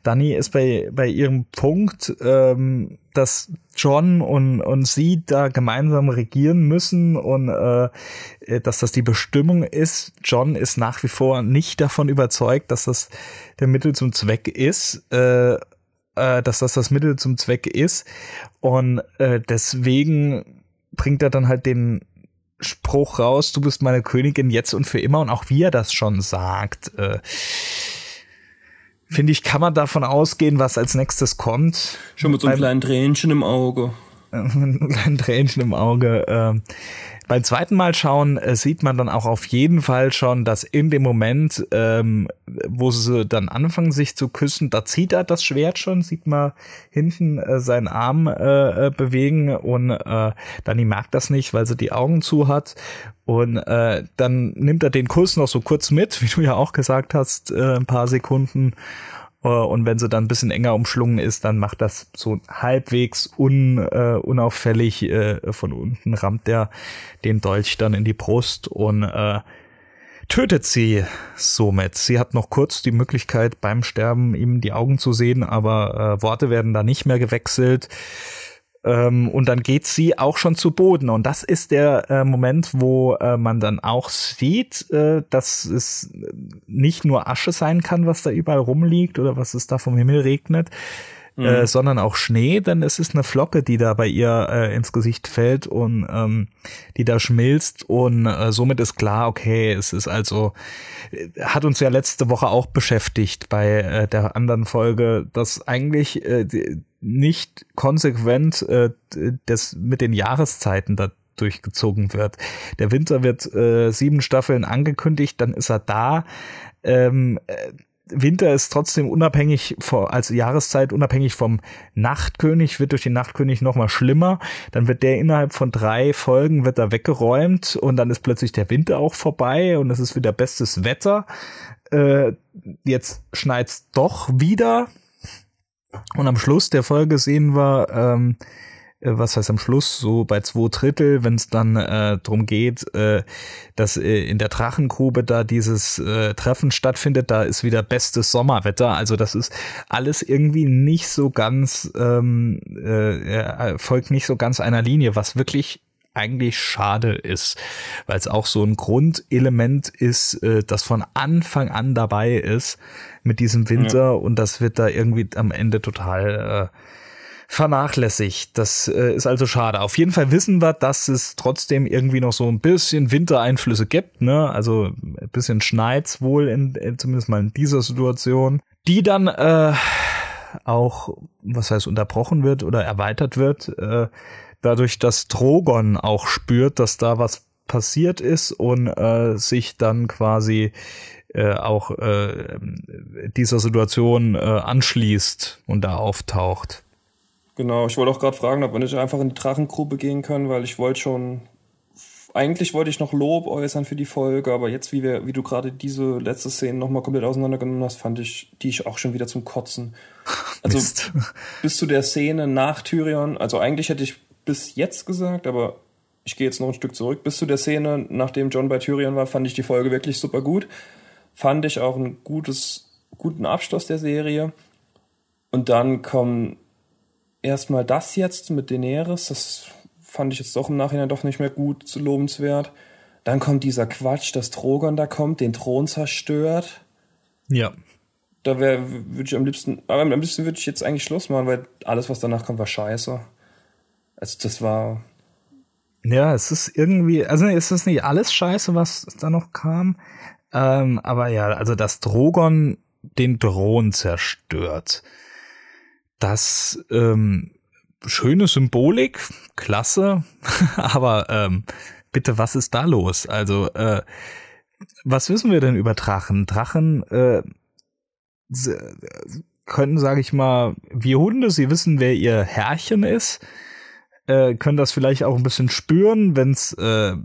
Dani ist bei, bei ihrem Punkt, ähm, dass John und, und sie da gemeinsam regieren müssen und äh, dass das die Bestimmung ist. John ist nach wie vor nicht davon überzeugt, dass das der Mittel zum Zweck ist. Äh, äh, dass das das Mittel zum Zweck ist und äh, deswegen bringt er dann halt den Spruch raus, du bist meine Königin jetzt und für immer und auch wie er das schon sagt, äh, finde ich, kann man davon ausgehen, was als nächstes kommt. Schon mit so einem kleinen Tränchen im Auge. ein kleinen Tränchen im Auge. Äh, beim zweiten Mal schauen äh, sieht man dann auch auf jeden Fall schon, dass in dem Moment, ähm, wo sie dann anfangen sich zu küssen, da zieht er das Schwert schon, sieht man hinten äh, seinen Arm äh, äh bewegen und äh, Dani merkt das nicht, weil sie die Augen zu hat und äh, dann nimmt er den Kuss noch so kurz mit, wie du ja auch gesagt hast, äh, ein paar Sekunden und wenn sie dann ein bisschen enger umschlungen ist, dann macht das so halbwegs un, äh, unauffällig äh, von unten, rammt der den Dolch dann in die Brust und äh, tötet sie somit. Sie hat noch kurz die Möglichkeit, beim Sterben ihm die Augen zu sehen, aber äh, Worte werden da nicht mehr gewechselt. Ähm, und dann geht sie auch schon zu Boden. Und das ist der äh, Moment, wo äh, man dann auch sieht, äh, dass es nicht nur Asche sein kann, was da überall rumliegt oder was es da vom Himmel regnet, mhm. äh, sondern auch Schnee, denn es ist eine Flocke, die da bei ihr äh, ins Gesicht fällt und ähm, die da schmilzt und äh, somit ist klar, okay, es ist also, äh, hat uns ja letzte Woche auch beschäftigt bei äh, der anderen Folge, dass eigentlich äh, nicht konsequent äh, das mit den Jahreszeiten da durchgezogen wird. Der Winter wird äh, sieben Staffeln angekündigt, dann ist er da. Ähm, äh, Winter ist trotzdem unabhängig vor, als Jahreszeit unabhängig vom Nachtkönig, wird durch den Nachtkönig noch mal schlimmer. Dann wird der innerhalb von drei Folgen wird er weggeräumt und dann ist plötzlich der Winter auch vorbei und es ist wieder bestes Wetter. Äh, jetzt schneit's doch wieder. Und am Schluss der Folge sehen wir, ähm, äh, was heißt am Schluss, so bei zwei Drittel, wenn es dann äh, darum geht, äh, dass äh, in der Drachengrube da dieses äh, Treffen stattfindet, da ist wieder bestes Sommerwetter. Also das ist alles irgendwie nicht so ganz, ähm, äh, folgt nicht so ganz einer Linie, was wirklich eigentlich schade ist, weil es auch so ein Grundelement ist, äh, das von Anfang an dabei ist mit diesem Winter ja. und das wird da irgendwie am Ende total äh, vernachlässigt. Das äh, ist also schade. Auf jeden Fall wissen wir, dass es trotzdem irgendwie noch so ein bisschen Wintereinflüsse gibt, ne? Also ein bisschen schneit's wohl in, in zumindest mal in dieser Situation, die dann äh, auch, was heißt, unterbrochen wird oder erweitert wird. Äh, dadurch, dass Drogon auch spürt, dass da was passiert ist und äh, sich dann quasi äh, auch äh, dieser Situation äh, anschließt und da auftaucht. Genau, ich wollte auch gerade fragen, ob wir nicht einfach in die Drachengrube gehen können, weil ich wollte schon eigentlich wollte ich noch Lob äußern für die Folge, aber jetzt, wie, wir, wie du gerade diese letzte Szene nochmal komplett auseinandergenommen hast, fand ich die ich auch schon wieder zum Kotzen. Also Mist. bis zu der Szene nach Tyrion, also eigentlich hätte ich bis jetzt gesagt, aber ich gehe jetzt noch ein Stück zurück. Bis zu der Szene, nachdem John bei Tyrion war, fand ich die Folge wirklich super gut. Fand ich auch einen gutes, guten Abschluss der Serie. Und dann kommen erstmal das jetzt mit Daenerys, das fand ich jetzt doch im Nachhinein doch nicht mehr gut, zu lobenswert. Dann kommt dieser Quatsch, dass Drogon da kommt, den Thron zerstört. Ja. Da wäre, würde ich am liebsten, aber am liebsten würde ich jetzt eigentlich Schluss machen, weil alles, was danach kommt, war scheiße. Also das war. Ja, es ist irgendwie, also es ist nicht alles scheiße, was da noch kam. Ähm, aber ja, also dass Drogon den Thron zerstört. Das ähm, schöne Symbolik, klasse, aber ähm, bitte, was ist da los? Also, äh, was wissen wir denn über Drachen? Drachen äh, können, sage ich mal, wie Hunde, sie wissen, wer ihr Herrchen ist, äh, können das vielleicht auch ein bisschen spüren, wenn es äh,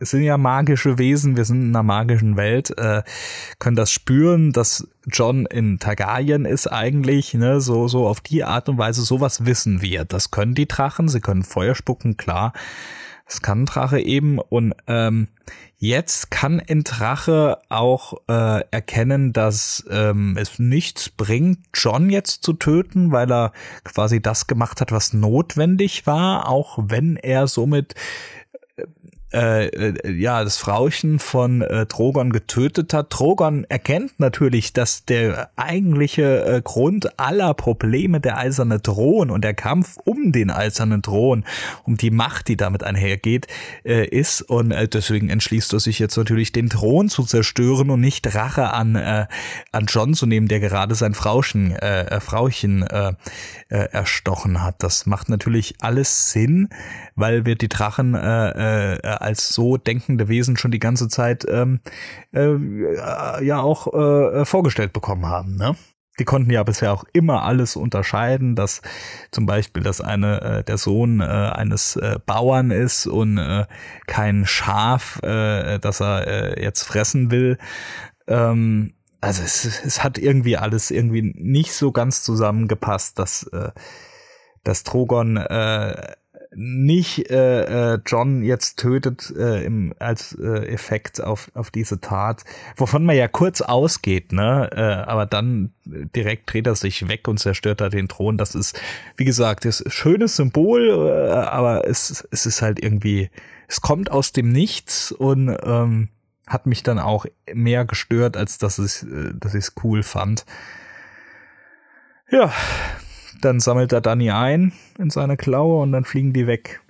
es sind ja magische Wesen, wir sind in einer magischen Welt, äh, können das spüren, dass John in Targaryen ist eigentlich, ne, so, so auf die Art und Weise, sowas wissen wir. Das können die Drachen, sie können Feuer spucken, klar. Das kann ein Drache eben und ähm, jetzt kann ein Drache auch äh, erkennen, dass ähm, es nichts bringt, John jetzt zu töten, weil er quasi das gemacht hat, was notwendig war, auch wenn er somit äh, äh, ja das Frauchen von äh, Drogon getötet hat. Drogon erkennt natürlich, dass der eigentliche äh, Grund aller Probleme der eiserne Thron und der Kampf um den eisernen Thron, um die Macht, die damit einhergeht, äh, ist und äh, deswegen entschließt er sich jetzt natürlich den Thron zu zerstören und nicht Rache an äh, an John zu nehmen, der gerade sein Frauchen äh, äh Frauchen äh, äh, erstochen hat. Das macht natürlich alles Sinn, weil wir die Drachen äh, äh, als so denkende Wesen schon die ganze Zeit ähm, äh, ja auch äh, vorgestellt bekommen haben. Ne? Die konnten ja bisher auch immer alles unterscheiden, dass zum Beispiel, dass eine äh, der Sohn äh, eines äh, Bauern ist und äh, kein Schaf, äh, das er äh, jetzt fressen will. Ähm, also es, es hat irgendwie alles irgendwie nicht so ganz zusammengepasst, dass äh, dass Drogon äh, nicht äh, äh, John jetzt tötet äh, im, als äh, Effekt auf, auf diese Tat, wovon man ja kurz ausgeht, ne? Äh, aber dann direkt dreht er sich weg und zerstört da den Thron. Das ist, wie gesagt, das schönes Symbol, äh, aber es, es ist halt irgendwie, es kommt aus dem Nichts und ähm, hat mich dann auch mehr gestört, als dass ich äh, dass ich es cool fand. Ja, dann sammelt er Danny ein in seine Klaue und dann fliegen die weg.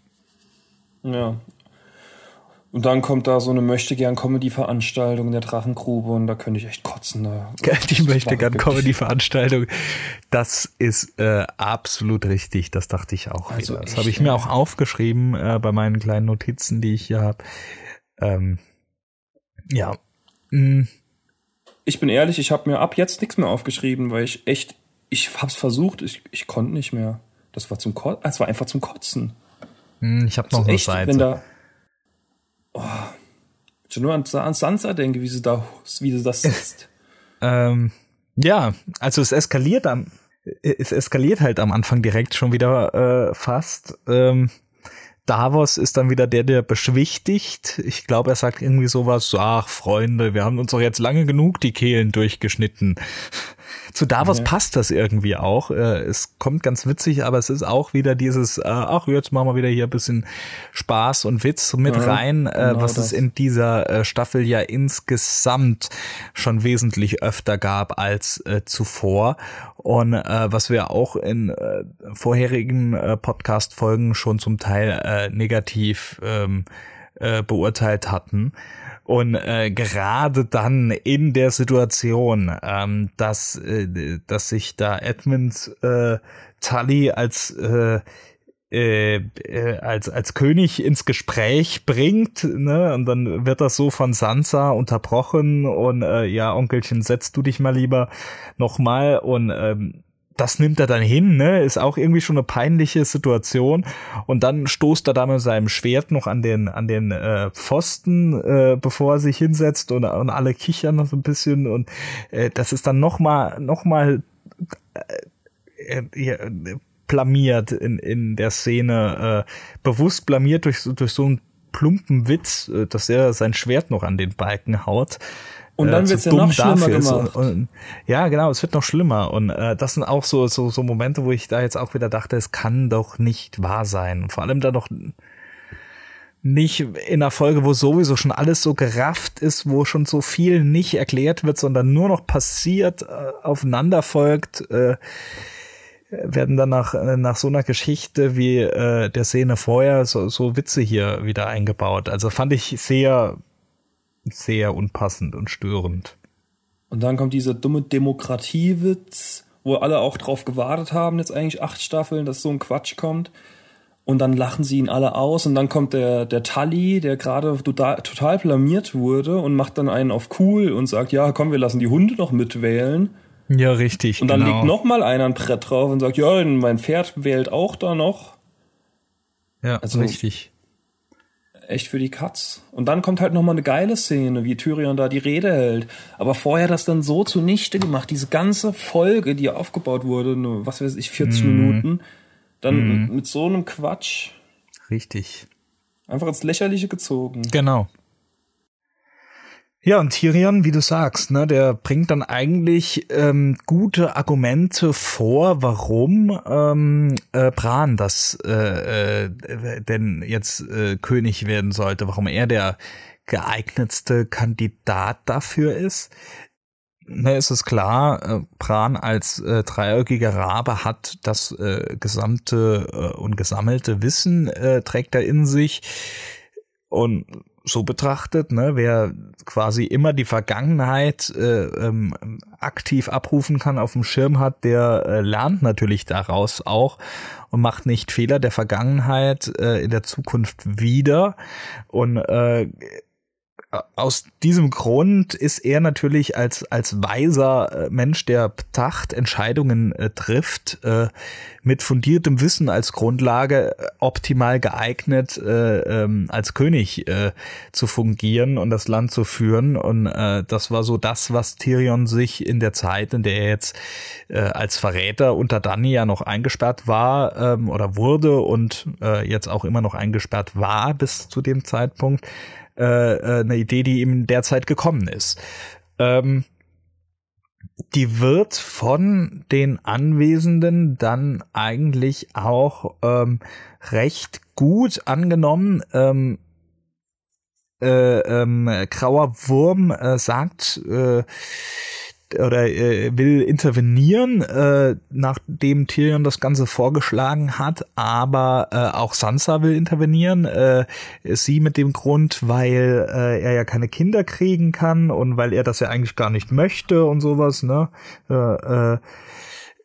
Ja. Und dann kommt da so eine Möchtegern-Comedy-Veranstaltung in der Drachengrube und da könnte ich echt kotzen. Da. Die Möchtegern-Comedy-Veranstaltung, das ist äh, absolut richtig. Das dachte ich auch. Also das habe ich mir auch aufgeschrieben äh, bei meinen kleinen Notizen, die ich hier habe. Ähm, ja. Mm. Ich bin ehrlich, ich habe mir ab jetzt nichts mehr aufgeschrieben, weil ich echt ich hab's versucht, ich, ich konnte nicht mehr. Das war zum Kotzen, es war einfach zum Kotzen. Hm, ich habe noch so eine Seite. Wenn da, oh, schon nur an, an Sansa denke, wie sie da, wie sie das sitzt. ähm, ja, also es eskaliert am, es eskaliert halt am Anfang direkt schon wieder äh, fast. Ähm, Davos ist dann wieder der, der beschwichtigt. Ich glaube, er sagt irgendwie sowas, ach Freunde, wir haben uns doch jetzt lange genug die Kehlen durchgeschnitten. Zu Davos ja. passt das irgendwie auch. Äh, es kommt ganz witzig, aber es ist auch wieder dieses, äh, ach, jetzt machen wir wieder hier ein bisschen Spaß und Witz mit ja, rein, äh, genau was das. es in dieser Staffel ja insgesamt schon wesentlich öfter gab als zuvor. Und was wir auch in vorherigen Podcast-Folgen schon zum Teil negativ ähm, beurteilt hatten. Und äh, gerade dann in der Situation, ähm, dass, äh, dass sich da Edmund äh, Tully als äh, äh, äh, als als König ins Gespräch bringt, ne, und dann wird das so von Sansa unterbrochen und äh, ja, Onkelchen, setz du dich mal lieber noch mal und ähm, das nimmt er dann hin, ne? Ist auch irgendwie schon eine peinliche Situation. Und dann stoßt er da mit seinem Schwert noch an den, an den äh, Pfosten, äh, bevor er sich hinsetzt und, und alle kichern noch so ein bisschen. Und äh, das ist dann nochmal, nochmal äh, äh, blamiert in, in der Szene, äh, bewusst blamiert durch, durch so einen plumpen Witz, äh, dass er sein Schwert noch an den Balken haut. Und dann äh, wird's ja noch schlimmer gemacht. Und, und, ja, genau, es wird noch schlimmer. Und äh, das sind auch so, so, so Momente, wo ich da jetzt auch wieder dachte, es kann doch nicht wahr sein. Vor allem da doch nicht in einer Folge, wo sowieso schon alles so gerafft ist, wo schon so viel nicht erklärt wird, sondern nur noch passiert, äh, aufeinander folgt, äh, werden dann nach, nach so einer Geschichte wie äh, der Szene vorher so, so Witze hier wieder eingebaut. Also fand ich sehr sehr unpassend und störend. Und dann kommt dieser dumme Demokratiewitz, wo alle auch drauf gewartet haben, jetzt eigentlich acht Staffeln, dass so ein Quatsch kommt. Und dann lachen sie ihn alle aus und dann kommt der, der Tully, der gerade total, total blamiert wurde und macht dann einen auf cool und sagt, ja, komm, wir lassen die Hunde noch mitwählen. Ja, richtig. Und dann genau. legt noch mal einer ein Brett drauf und sagt, ja, mein Pferd wählt auch da noch. Ja, also, richtig echt für die Katz. Und dann kommt halt nochmal eine geile Szene, wie Tyrion da die Rede hält. Aber vorher das dann so zunichte gemacht, diese ganze Folge, die aufgebaut wurde, nur, was weiß ich, 40 mm. Minuten, dann mm. mit so einem Quatsch. Richtig. Einfach ins Lächerliche gezogen. Genau. Ja, und Tyrion, wie du sagst, ne, der bringt dann eigentlich ähm, gute Argumente vor, warum ähm, äh, Bran das äh, äh, denn jetzt äh, König werden sollte, warum er der geeignetste Kandidat dafür ist. Ne, ist es klar, äh, Bran als äh, dreieugiger Rabe hat das äh, gesamte äh, und gesammelte Wissen, äh, trägt er in sich. Und so betrachtet, ne, wer quasi immer die Vergangenheit äh, ähm, aktiv abrufen kann, auf dem Schirm hat, der äh, lernt natürlich daraus auch und macht nicht Fehler der Vergangenheit äh, in der Zukunft wieder. Und äh, aus diesem Grund ist er natürlich als, als weiser äh, Mensch, der bedacht Entscheidungen äh, trifft, äh, mit fundiertem Wissen als Grundlage äh, optimal geeignet, äh, ähm, als König äh, zu fungieren und das Land zu führen. Und das war so das, was Tyrion sich in der Zeit, in der er jetzt als Verräter unter Dany ja noch eingesperrt war ähm, oder wurde und jetzt auch immer noch eingesperrt war bis zu dem Zeitpunkt, äh, äh, eine Idee, die ihm derzeit gekommen ist. Ähm, die wird von den Anwesenden dann eigentlich auch ähm, recht gut angenommen. Ähm, äh, ähm, Grauer Wurm äh, sagt, äh, oder äh, will intervenieren, äh, nachdem Tyrion das Ganze vorgeschlagen hat, aber äh, auch Sansa will intervenieren. Äh, sie mit dem Grund, weil äh, er ja keine Kinder kriegen kann und weil er das ja eigentlich gar nicht möchte und sowas, ne? Äh, äh,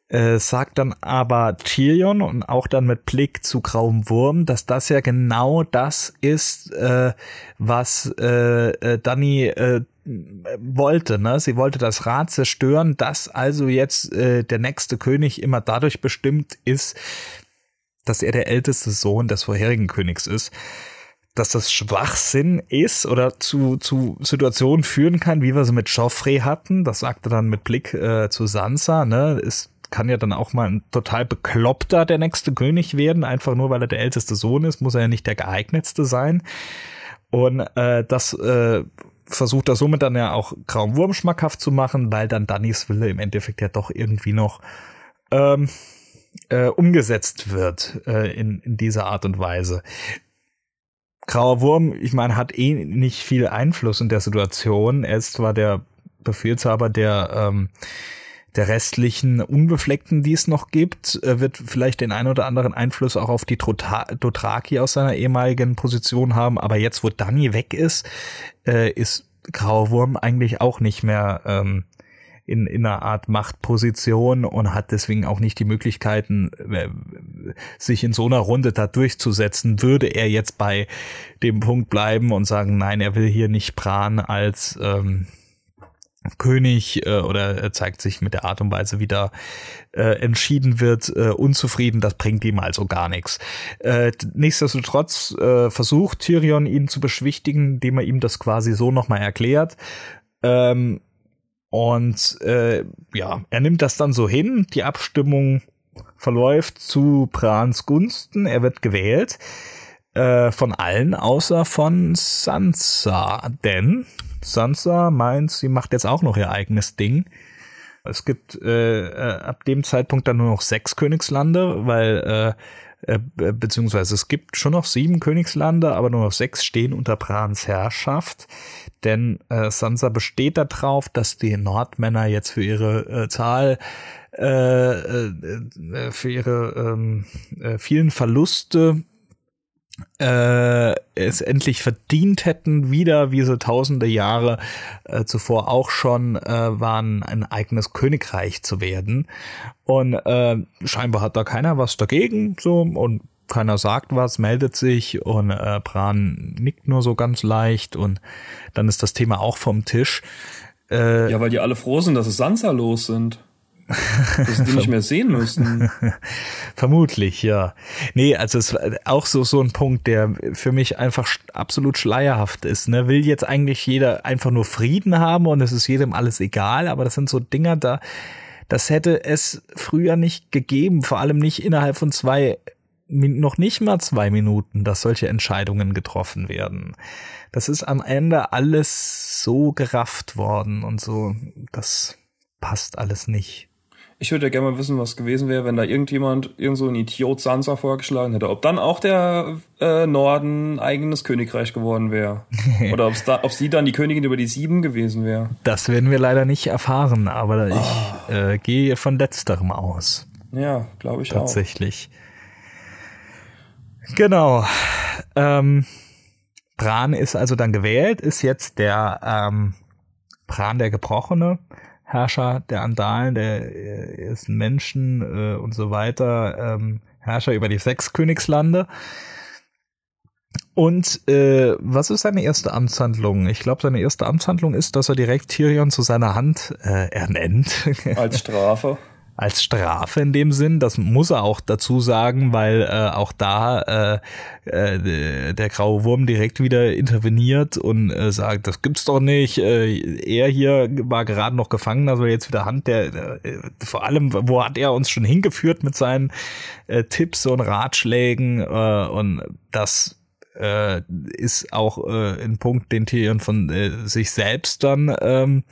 äh, sagt dann aber Tyrion und auch dann mit Blick zu Grauem Wurm, dass das ja genau das ist, äh, was äh, äh, Dani äh, wollte. Ne? Sie wollte das Rad zerstören, dass also jetzt äh, der nächste König immer dadurch bestimmt ist, dass er der älteste Sohn des vorherigen Königs ist. Dass das Schwachsinn ist oder zu, zu Situationen führen kann, wie wir sie mit Joffrey hatten. Das sagte dann mit Blick äh, zu Sansa. Ne? Es kann ja dann auch mal ein total bekloppter der nächste König werden. Einfach nur, weil er der älteste Sohn ist, muss er ja nicht der geeignetste sein. Und äh, das äh, versucht er somit dann ja auch Grauen Wurm schmackhaft zu machen, weil dann Dannys Wille im Endeffekt ja doch irgendwie noch ähm, äh, umgesetzt wird äh, in, in dieser Art und Weise. Grauer Wurm, ich meine, hat eh nicht viel Einfluss in der Situation. Er ist zwar der Befehlshaber der ähm, der restlichen Unbefleckten, die es noch gibt, äh, wird vielleicht den ein oder anderen Einfluss auch auf die Dothraki aus seiner ehemaligen Position haben. Aber jetzt, wo Dani weg ist, äh, ist Grauer Wurm eigentlich auch nicht mehr ähm, in, in einer Art Machtposition und hat deswegen auch nicht die Möglichkeiten, äh, sich in so einer Runde da durchzusetzen. Würde er jetzt bei dem Punkt bleiben und sagen, nein, er will hier nicht Bran als ähm, König äh, oder zeigt sich mit der Art und Weise, wie da äh, entschieden wird, äh, unzufrieden. Das bringt ihm also gar nichts. Äh, nichtsdestotrotz äh, versucht Tyrion ihn zu beschwichtigen, indem er ihm das quasi so nochmal erklärt. Ähm, und äh, ja, er nimmt das dann so hin. Die Abstimmung verläuft zu Brans Gunsten. Er wird gewählt äh, von allen außer von Sansa. Denn Sansa meint, sie macht jetzt auch noch ihr eigenes Ding. Es gibt äh, äh ab dem Zeitpunkt dann nur noch sechs Königslande, weil äh, äh, beziehungsweise es gibt schon noch sieben Königslande, aber nur noch sechs stehen unter Brans Herrschaft. Denn äh, Sansa besteht darauf, dass die Nordmänner jetzt für ihre äh, Zahl äh, äh, äh für ihre ähm, äh, vielen Verluste äh, es endlich verdient hätten, wieder wie so tausende Jahre äh, zuvor auch schon äh, waren, ein eigenes Königreich zu werden. Und äh, scheinbar hat da keiner was dagegen, so und keiner sagt was, meldet sich und äh, Bran nickt nur so ganz leicht und dann ist das Thema auch vom Tisch. Äh, ja, weil die alle froh sind, dass es Sansa los sind. Dass die nicht mehr sehen müssen. Vermutlich, ja. Nee, also es war auch so, so ein Punkt, der für mich einfach absolut schleierhaft ist. Ne? Will jetzt eigentlich jeder einfach nur Frieden haben und es ist jedem alles egal, aber das sind so Dinger da, das hätte es früher nicht gegeben, vor allem nicht innerhalb von zwei, noch nicht mal zwei Minuten, dass solche Entscheidungen getroffen werden. Das ist am Ende alles so gerafft worden und so, das passt alles nicht. Ich würde ja gerne mal wissen, was gewesen wäre, wenn da irgendjemand, irgend so ein Idiot Sansa vorgeschlagen hätte. Ob dann auch der äh, Norden eigenes Königreich geworden wäre. Oder ob's da, ob sie dann die Königin über die Sieben gewesen wäre. Das werden wir leider nicht erfahren, aber oh. ich äh, gehe von letzterem aus. Ja, glaube ich Tatsächlich. auch. Genau. Ähm, Bran ist also dann gewählt, ist jetzt der ähm, Bran der Gebrochene. Herrscher der Andalen, der äh, ist ein Menschen äh, und so weiter, ähm, Herrscher über die sechs Königslande. Und äh, was ist seine erste Amtshandlung? Ich glaube, seine erste Amtshandlung ist, dass er direkt Tyrion zu seiner Hand äh, ernennt. Als Strafe als Strafe in dem Sinn. Das muss er auch dazu sagen, weil äh, auch da äh, äh, der graue Wurm direkt wieder interveniert und äh, sagt, das gibt's doch nicht. Äh, er hier war gerade noch gefangen, also jetzt wieder Hand. Der, der vor allem, wo hat er uns schon hingeführt mit seinen äh, Tipps und Ratschlägen äh, und das äh, ist auch äh, ein Punkt, den Tyrion von äh, sich selbst dann ähm,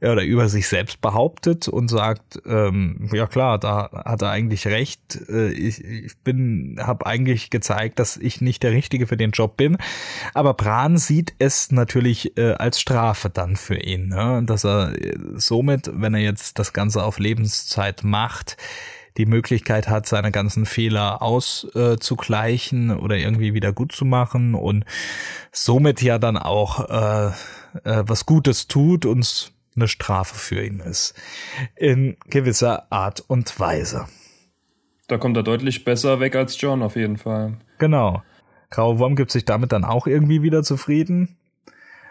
oder über sich selbst behauptet und sagt, ähm, ja klar, da hat er eigentlich recht. Äh, ich, ich bin, habe eigentlich gezeigt, dass ich nicht der Richtige für den Job bin. Aber Bran sieht es natürlich äh, als Strafe dann für ihn, ne? dass er äh, somit, wenn er jetzt das Ganze auf Lebenszeit macht, die Möglichkeit hat, seine ganzen Fehler auszugleichen äh, oder irgendwie wieder gut zu machen und somit ja dann auch äh, äh, was Gutes tut, uns eine Strafe für ihn ist. In gewisser Art und Weise. Da kommt er deutlich besser weg als John auf jeden Fall. Genau. Graue Wurm gibt sich damit dann auch irgendwie wieder zufrieden.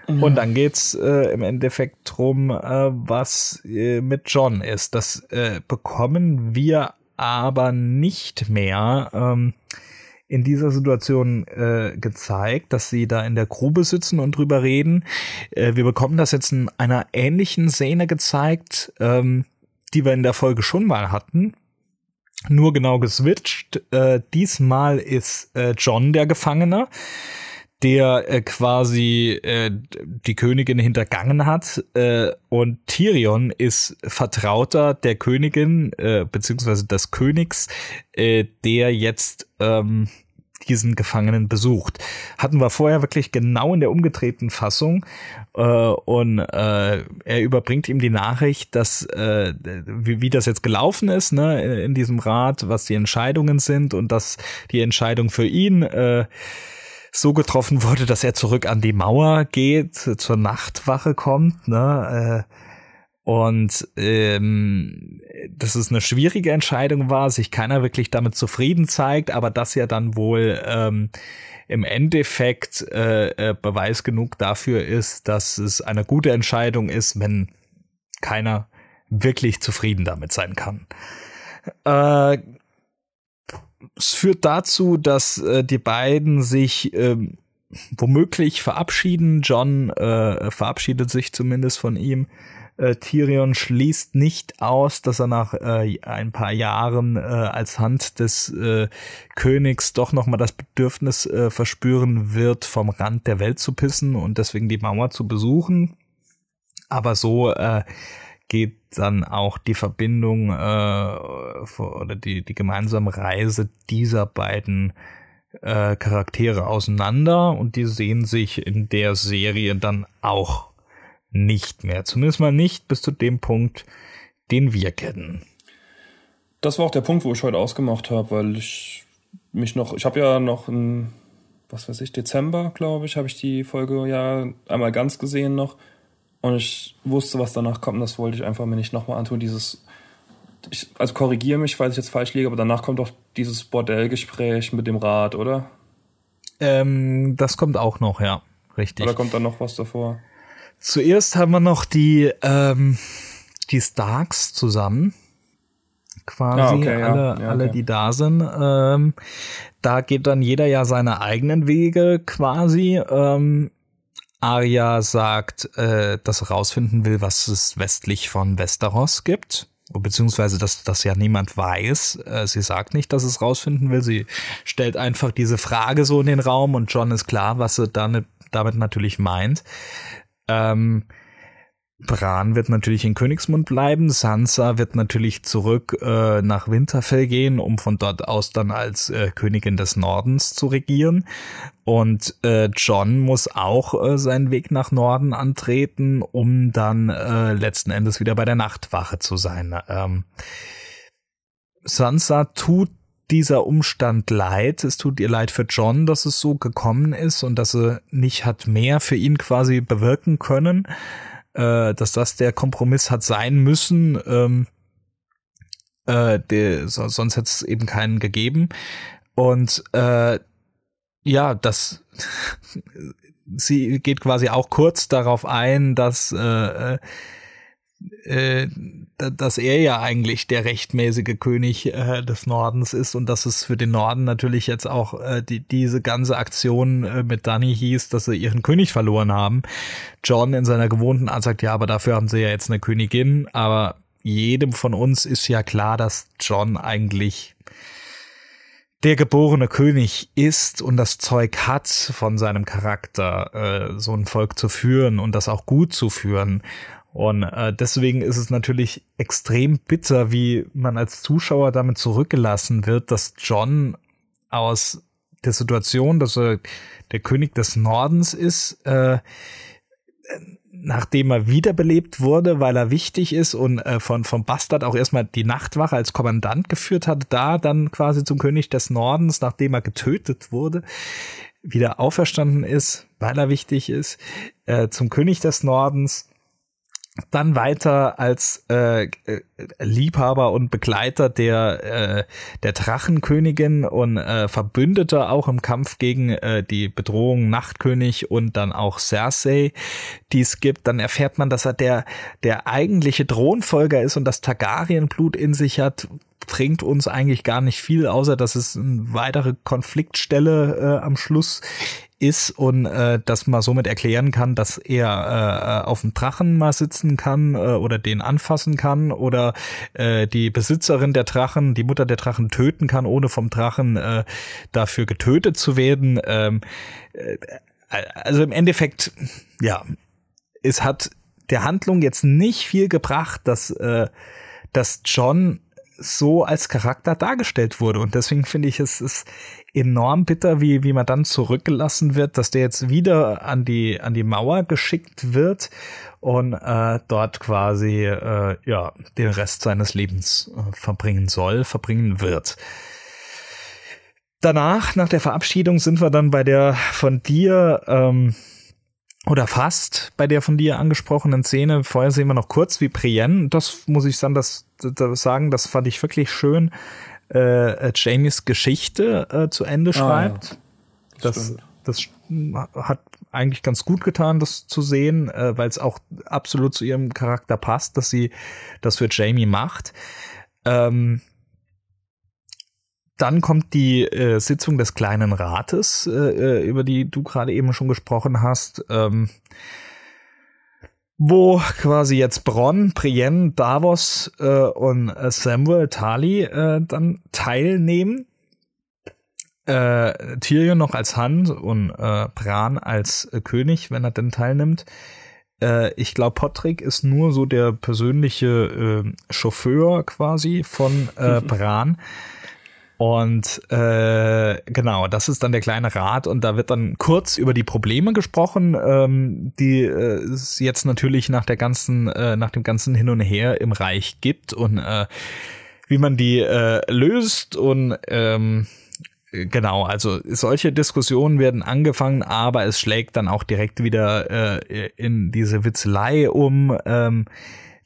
Ja. Und dann geht's äh, im Endeffekt drum, äh, was äh, mit John ist. Das äh, bekommen wir aber nicht mehr. Ähm, in dieser Situation äh, gezeigt, dass sie da in der Grube sitzen und drüber reden. Äh, wir bekommen das jetzt in einer ähnlichen Szene gezeigt, ähm, die wir in der Folge schon mal hatten. Nur genau geswitcht. Äh, diesmal ist äh, John der Gefangene, der äh, quasi äh, die Königin hintergangen hat. Äh, und Tyrion ist Vertrauter der Königin, äh, beziehungsweise des Königs, äh, der jetzt ähm, diesen Gefangenen besucht. Hatten wir vorher wirklich genau in der umgedrehten Fassung äh, und äh, er überbringt ihm die Nachricht, dass äh, wie, wie das jetzt gelaufen ist ne, in diesem Rat, was die Entscheidungen sind und dass die Entscheidung für ihn äh, so getroffen wurde, dass er zurück an die Mauer geht, zur Nachtwache kommt, ne? Äh, und ähm, dass es eine schwierige Entscheidung war, sich keiner wirklich damit zufrieden zeigt, aber das ja dann wohl ähm, im Endeffekt äh, äh, Beweis genug dafür ist, dass es eine gute Entscheidung ist, wenn keiner wirklich zufrieden damit sein kann. Äh, es führt dazu, dass äh, die beiden sich äh, womöglich verabschieden. John äh, verabschiedet sich zumindest von ihm. Äh, Tyrion schließt nicht aus, dass er nach äh, ein paar Jahren äh, als Hand des äh, Königs doch noch mal das Bedürfnis äh, verspüren wird, vom Rand der Welt zu pissen und deswegen die Mauer zu besuchen. Aber so äh, geht dann auch die Verbindung äh, oder die, die gemeinsame Reise dieser beiden äh, Charaktere auseinander und die sehen sich in der Serie dann auch nicht mehr. Zumindest mal nicht bis zu dem Punkt, den wir kennen. Das war auch der Punkt, wo ich heute ausgemacht habe, weil ich mich noch, ich habe ja noch im, was weiß ich, Dezember, glaube ich, habe ich die Folge ja einmal ganz gesehen noch. Und ich wusste, was danach kommt, und das wollte ich einfach mir nicht nochmal antun. Dieses, ich, also korrigiere mich, falls ich jetzt falsch liege, aber danach kommt doch dieses Bordellgespräch mit dem Rat, oder? Ähm, das kommt auch noch, ja. Richtig. Oder kommt da noch was davor? Zuerst haben wir noch die, ähm, die Starks zusammen. Quasi ah, okay, alle, ja. Ja, alle, die da sind. Ähm, da geht dann jeder ja seine eigenen Wege quasi. Ähm, Arya sagt, äh, dass er rausfinden will, was es westlich von Westeros gibt. Beziehungsweise, dass das ja niemand weiß. Äh, sie sagt nicht, dass es rausfinden will. Sie stellt einfach diese Frage so in den Raum und John ist klar, was sie damit, damit natürlich meint. Ähm, Bran wird natürlich in Königsmund bleiben. Sansa wird natürlich zurück äh, nach Winterfell gehen, um von dort aus dann als äh, Königin des Nordens zu regieren. Und äh, John muss auch äh, seinen Weg nach Norden antreten, um dann äh, letzten Endes wieder bei der Nachtwache zu sein. Ähm, Sansa tut dieser Umstand leid. Es tut ihr leid für John, dass es so gekommen ist und dass sie nicht hat mehr für ihn quasi bewirken können äh, dass das der Kompromiss hat sein müssen. Ähm, äh, der, so, sonst hätte es eben keinen gegeben. Und äh, ja, das sie geht quasi auch kurz darauf ein, dass äh äh, dass er ja eigentlich der rechtmäßige König äh, des Nordens ist und dass es für den Norden natürlich jetzt auch äh, die, diese ganze Aktion äh, mit Danny hieß, dass sie ihren König verloren haben. John in seiner gewohnten Art sagt, ja, aber dafür haben sie ja jetzt eine Königin, aber jedem von uns ist ja klar, dass John eigentlich der geborene König ist und das Zeug hat, von seinem Charakter äh, so ein Volk zu führen und das auch gut zu führen. Und äh, deswegen ist es natürlich extrem bitter, wie man als Zuschauer damit zurückgelassen wird, dass John aus der Situation, dass er der König des Nordens ist, äh, nachdem er wiederbelebt wurde, weil er wichtig ist und äh, von vom Bastard auch erstmal die Nachtwache als Kommandant geführt hat, da dann quasi zum König des Nordens, nachdem er getötet wurde, wieder auferstanden ist, weil er wichtig ist, äh, zum König des Nordens dann weiter als äh, äh, Liebhaber und Begleiter der äh, der Drachenkönigin und äh, Verbündeter auch im Kampf gegen äh, die Bedrohung Nachtkönig und dann auch Cersei, die es gibt, dann erfährt man, dass er der der eigentliche Thronfolger ist und das Targaryen-Blut in sich hat, bringt uns eigentlich gar nicht viel, außer dass es eine weitere Konfliktstelle äh, am Schluss ist und äh, dass man somit erklären kann, dass er äh, auf dem Drachen mal sitzen kann äh, oder den anfassen kann oder äh, die Besitzerin der Drachen, die Mutter der Drachen töten kann, ohne vom Drachen äh, dafür getötet zu werden. Ähm, äh, also im Endeffekt, ja, es hat der Handlung jetzt nicht viel gebracht, dass, äh, dass John so als Charakter dargestellt wurde. Und deswegen finde ich, es ist enorm bitter, wie, wie man dann zurückgelassen wird, dass der jetzt wieder an die, an die Mauer geschickt wird und äh, dort quasi äh, ja, den Rest seines Lebens äh, verbringen soll, verbringen wird. Danach, nach der Verabschiedung, sind wir dann bei der von dir ähm, oder fast bei der von dir angesprochenen Szene. Vorher sehen wir noch kurz, wie Brienne, das muss ich sagen, das, sagen, das fand ich wirklich schön, äh, äh, Jamies Geschichte äh, zu Ende schreibt. Ah, ja. Das, das, das hat eigentlich ganz gut getan, das zu sehen, äh, weil es auch absolut zu ihrem Charakter passt, dass sie das für Jamie macht. Ähm, dann kommt die äh, Sitzung des kleinen Rates, äh, äh über die du gerade eben schon gesprochen hast. Ähm, wo quasi jetzt Bronn, Brienne, Davos äh, und äh, Samuel Tali äh, dann teilnehmen. Äh, Tyrion noch als Hand und äh, Bran als äh, König, wenn er denn teilnimmt. Ich glaube, Patrick ist nur so der persönliche Chauffeur quasi von Bran. Und äh, genau, das ist dann der kleine Rat und da wird dann kurz über die Probleme gesprochen, ähm, die äh, es jetzt natürlich nach der ganzen, äh, nach dem ganzen Hin und Her im Reich gibt und äh, wie man die äh, löst und ähm, genau, also solche Diskussionen werden angefangen, aber es schlägt dann auch direkt wieder äh, in diese Witzelei um. Ähm,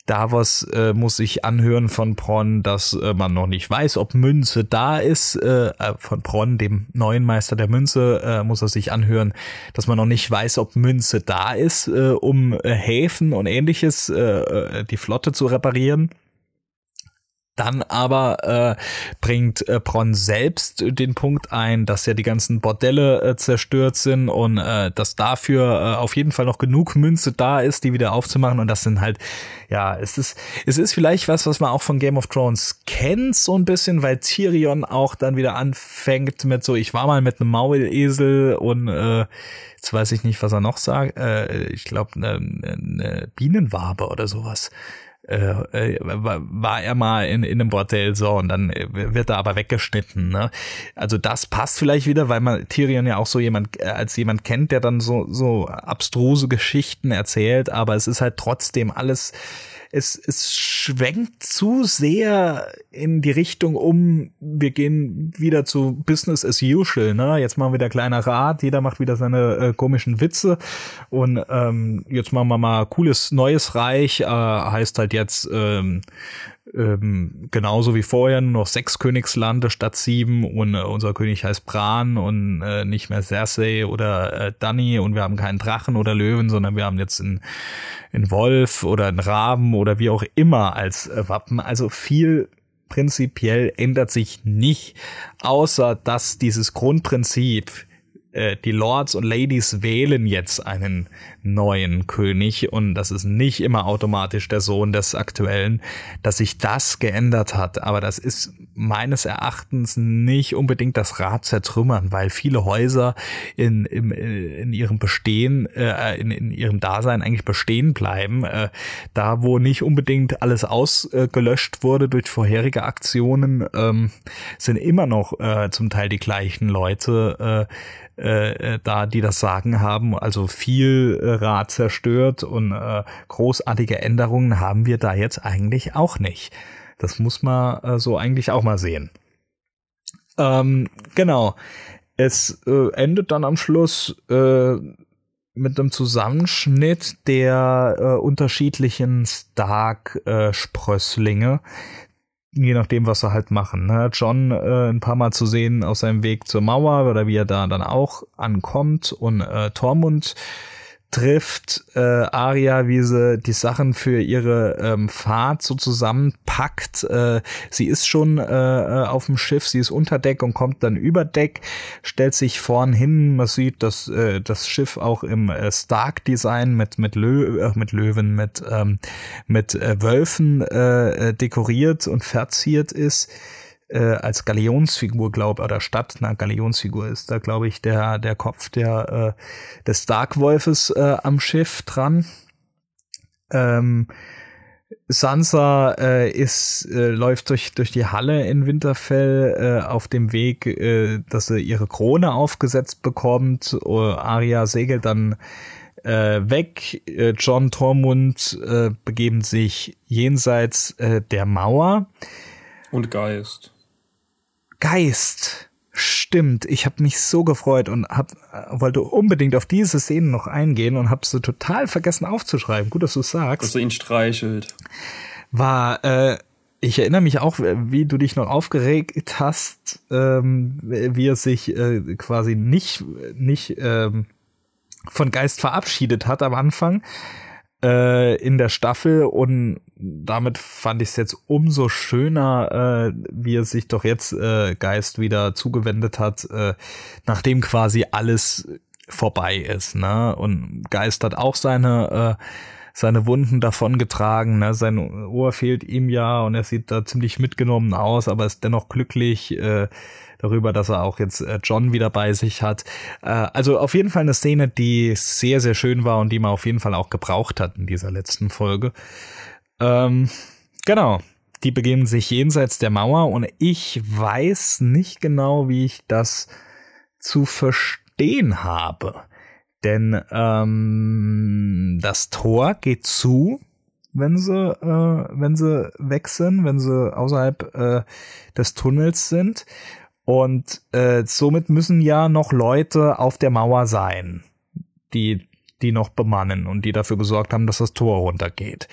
Davos äh, muss sich anhören von Bronn, dass äh, man noch nicht weiß, ob Münze da ist. Äh, äh, von Bronn, dem neuen Meister der Münze, äh, muss er sich anhören, dass man noch nicht weiß, ob Münze da ist, äh, um äh, Häfen und ähnliches, äh, äh die Flotte zu reparieren. Dann aber äh, bringt äh, Bronn selbst den Punkt ein, dass ja die ganzen Bordelle äh, zerstört sind und äh, dass dafür äh, auf jeden Fall noch genug Münze da ist, die wieder aufzumachen. Und das sind halt, ja, es ist, es ist vielleicht was, was man auch von Game of Thrones kennt, so ein bisschen, weil Tyrion auch dann wieder anfängt mit so, ich war mal mit einem Maulesel und äh, jetzt weiß ich nicht, was er noch sagt. Äh, ich glaube, eine ne Bienenwabe oder sowas äh, äh war er mal in, in einem Bordell so und dann äh, wird er aber weggeschnitten. Ne? Also das passt vielleicht wieder, weil man Tyrion ja auch so jemand äh, als jemand kennt, der dann so so abstruse Geschichten erzählt, aber es ist halt trotzdem alles es, es schwenkt zu sehr in die Richtung um, wir gehen wieder zu Business as usual, ne? Jetzt machen wir wieder kleiner Rat, jeder macht wieder seine äh, komischen Witze und ähm, jetzt machen wir mal cooles neues Reich, äh, heißt halt jetzt ähm, ähm, genauso wie vorher nur noch sechs Königslande statt sieben und äh, unser König heißt Bran und äh, nicht mehr Cersei oder äh, Dany und wir haben keinen Drachen oder Löwen, sondern wir haben jetzt einen, einen Wolf oder einen Raben oder wie auch immer als äh, Wappen. Also viel prinzipiell ändert sich nicht, außer dass dieses Grundprinzip äh, die Lords und Ladies wählen jetzt einen neuen König und das ist nicht immer automatisch der Sohn des aktuellen, dass sich das geändert hat. Aber das ist meines Erachtens nicht unbedingt das Rad zertrümmern, weil viele Häuser in, in, in ihrem Bestehen, äh, in, in ihrem Dasein eigentlich bestehen bleiben. Äh, da, wo nicht unbedingt alles ausgelöscht wurde durch vorherige Aktionen, ähm, sind immer noch äh, zum Teil die gleichen Leute äh, äh, da, die das Sagen haben. Also viel äh, Rad zerstört und äh, großartige Änderungen haben wir da jetzt eigentlich auch nicht. Das muss man äh, so eigentlich auch mal sehen. Ähm, genau. Es äh, endet dann am Schluss äh, mit einem Zusammenschnitt der äh, unterschiedlichen Stark-Sprösslinge, je nachdem, was sie halt machen. Ne? John äh, ein paar Mal zu sehen auf seinem Weg zur Mauer oder wie er da dann auch ankommt und äh, Tormund trifft äh, Aria, wie sie die Sachen für ihre ähm, Fahrt so zusammenpackt. Äh, sie ist schon äh, äh, auf dem Schiff, sie ist unter Deck und kommt dann über Deck, stellt sich vorn hin. Man sieht, dass äh, das Schiff auch im äh, Stark-Design mit mit, Lö äh, mit Löwen, mit ähm, mit äh, Wölfen äh, äh dekoriert und verziert ist äh, als Galionsfigur, glaube oder statt einer Galionsfigur ist da, glaube ich, der, der Kopf der, äh, des Darkwolfes äh, am Schiff dran. Ähm, Sansa äh, ist äh, läuft durch durch die Halle in Winterfell äh, auf dem Weg, äh, dass sie ihre Krone aufgesetzt bekommt. Uh, Arya segelt dann äh, weg. Äh, John Tormund äh, begeben sich jenseits äh, der Mauer. Und Geist. Geist. Stimmt, ich habe mich so gefreut und hab, wollte unbedingt auf diese Szene noch eingehen und habe sie total vergessen aufzuschreiben. Gut, dass du sagst. Dass er ihn streichelt. War, äh, ich erinnere mich auch, wie du dich noch aufgeregt hast, ähm, wie er sich äh, quasi nicht, nicht ähm, von Geist verabschiedet hat am Anfang äh, in der Staffel und damit fand ich es jetzt umso schöner, äh, wie er sich doch jetzt äh, Geist wieder zugewendet hat, äh, nachdem quasi alles vorbei ist. Ne? Und Geist hat auch seine äh, seine Wunden davongetragen. Ne? Sein Ohr fehlt ihm ja und er sieht da ziemlich mitgenommen aus, aber ist dennoch glücklich äh, darüber, dass er auch jetzt äh, John wieder bei sich hat. Äh, also auf jeden Fall eine Szene, die sehr, sehr schön war und die man auf jeden Fall auch gebraucht hat in dieser letzten Folge. Ähm, genau. Die begeben sich jenseits der Mauer und ich weiß nicht genau, wie ich das zu verstehen habe. Denn ähm, das Tor geht zu, wenn sie, äh, wenn sie weg sind, wenn sie außerhalb äh, des Tunnels sind. Und äh, somit müssen ja noch Leute auf der Mauer sein, die die noch bemannen und die dafür gesorgt haben, dass das Tor runtergeht.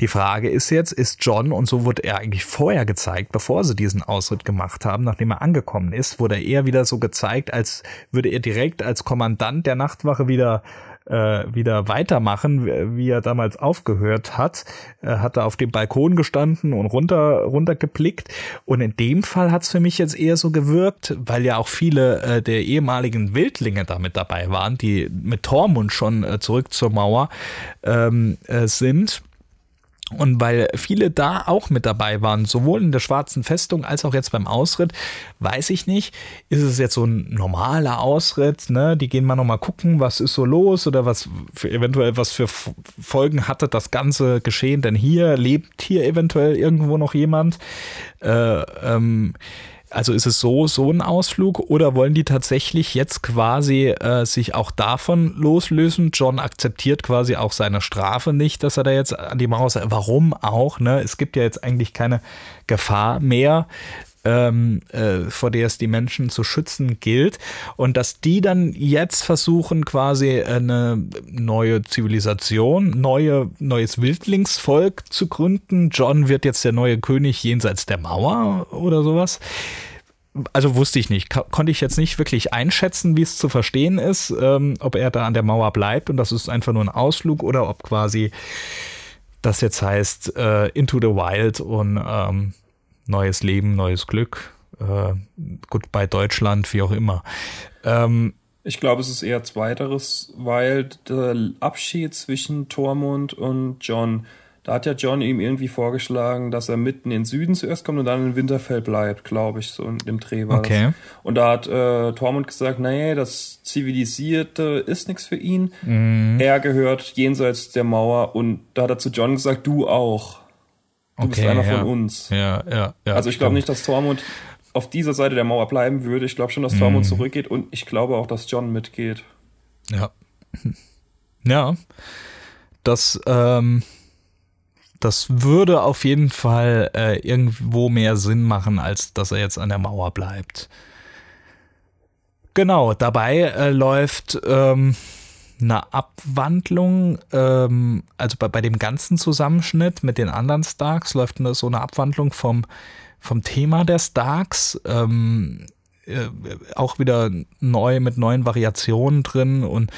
Die Frage ist jetzt, ist John, und so wurde er eigentlich vorher gezeigt, bevor sie diesen Ausritt gemacht haben, nachdem er angekommen ist, wurde er wieder so gezeigt, als würde er direkt als Kommandant der Nachtwache wieder äh, wieder weitermachen, wie er damals aufgehört hat. Er hat er auf dem Balkon gestanden und runter runtergeblickt. Und in dem Fall hat es für mich jetzt eher so gewirkt, weil ja auch viele äh, der ehemaligen Wildlinge damit dabei waren, die mit Tormund schon äh, zurück zur Mauer ähm, äh, sind und weil viele da auch mit dabei waren, sowohl in der Schwarzen Festung als auch jetzt beim Ausritt, weiß ich nicht, ist es jetzt so ein normaler Ausritt, ne? Die gehen mal nochmal gucken, was ist so los oder was für eventuell was für Folgen hatte das ganze Geschehen denn hier? Lebt hier eventuell irgendwo noch jemand? Äh, ähm, also ist es so, so ein Ausflug oder wollen die tatsächlich jetzt quasi äh, sich auch davon loslösen? John akzeptiert quasi auch seine Strafe nicht, dass er da jetzt an die Mauer sagt. Warum auch? Ne? Es gibt ja jetzt eigentlich keine Gefahr mehr. Ähm, äh, vor der es die Menschen zu schützen gilt. Und dass die dann jetzt versuchen, quasi eine neue Zivilisation, neue, neues Wildlingsvolk zu gründen. John wird jetzt der neue König jenseits der Mauer oder sowas also wusste ich nicht, konnte ich jetzt nicht wirklich einschätzen, wie es zu verstehen ist, ähm, ob er da an der Mauer bleibt und das ist einfach nur ein Ausflug oder ob quasi das jetzt heißt äh, Into the Wild und ähm, neues Leben, neues Glück, äh, Goodbye Deutschland, wie auch immer. Ähm, ich glaube, es ist eher zweiteres, weil der Abschied zwischen Tormund und John da hat ja John ihm irgendwie vorgeschlagen, dass er mitten in den Süden zuerst kommt und dann in Winterfell bleibt, glaube ich, so in dem Dreh war okay. Das. Und da hat äh, Tormund gesagt, nee, das Zivilisierte ist nichts für ihn. Mm. Er gehört jenseits der Mauer und da hat er zu John gesagt, du auch. Du okay, bist einer ja. von uns. Ja, ja, ja. Also ich glaube nicht, dass Tormund auf dieser Seite der Mauer bleiben würde. Ich glaube schon, dass Tormund mm. zurückgeht und ich glaube auch, dass John mitgeht. Ja. Ja. Das, ähm, das würde auf jeden Fall äh, irgendwo mehr Sinn machen, als dass er jetzt an der Mauer bleibt. Genau, dabei äh, läuft ähm, eine Abwandlung, ähm, also bei, bei dem ganzen Zusammenschnitt mit den anderen Starks läuft eine, so eine Abwandlung vom, vom Thema der Starks. Ähm, äh, auch wieder neu mit neuen Variationen drin und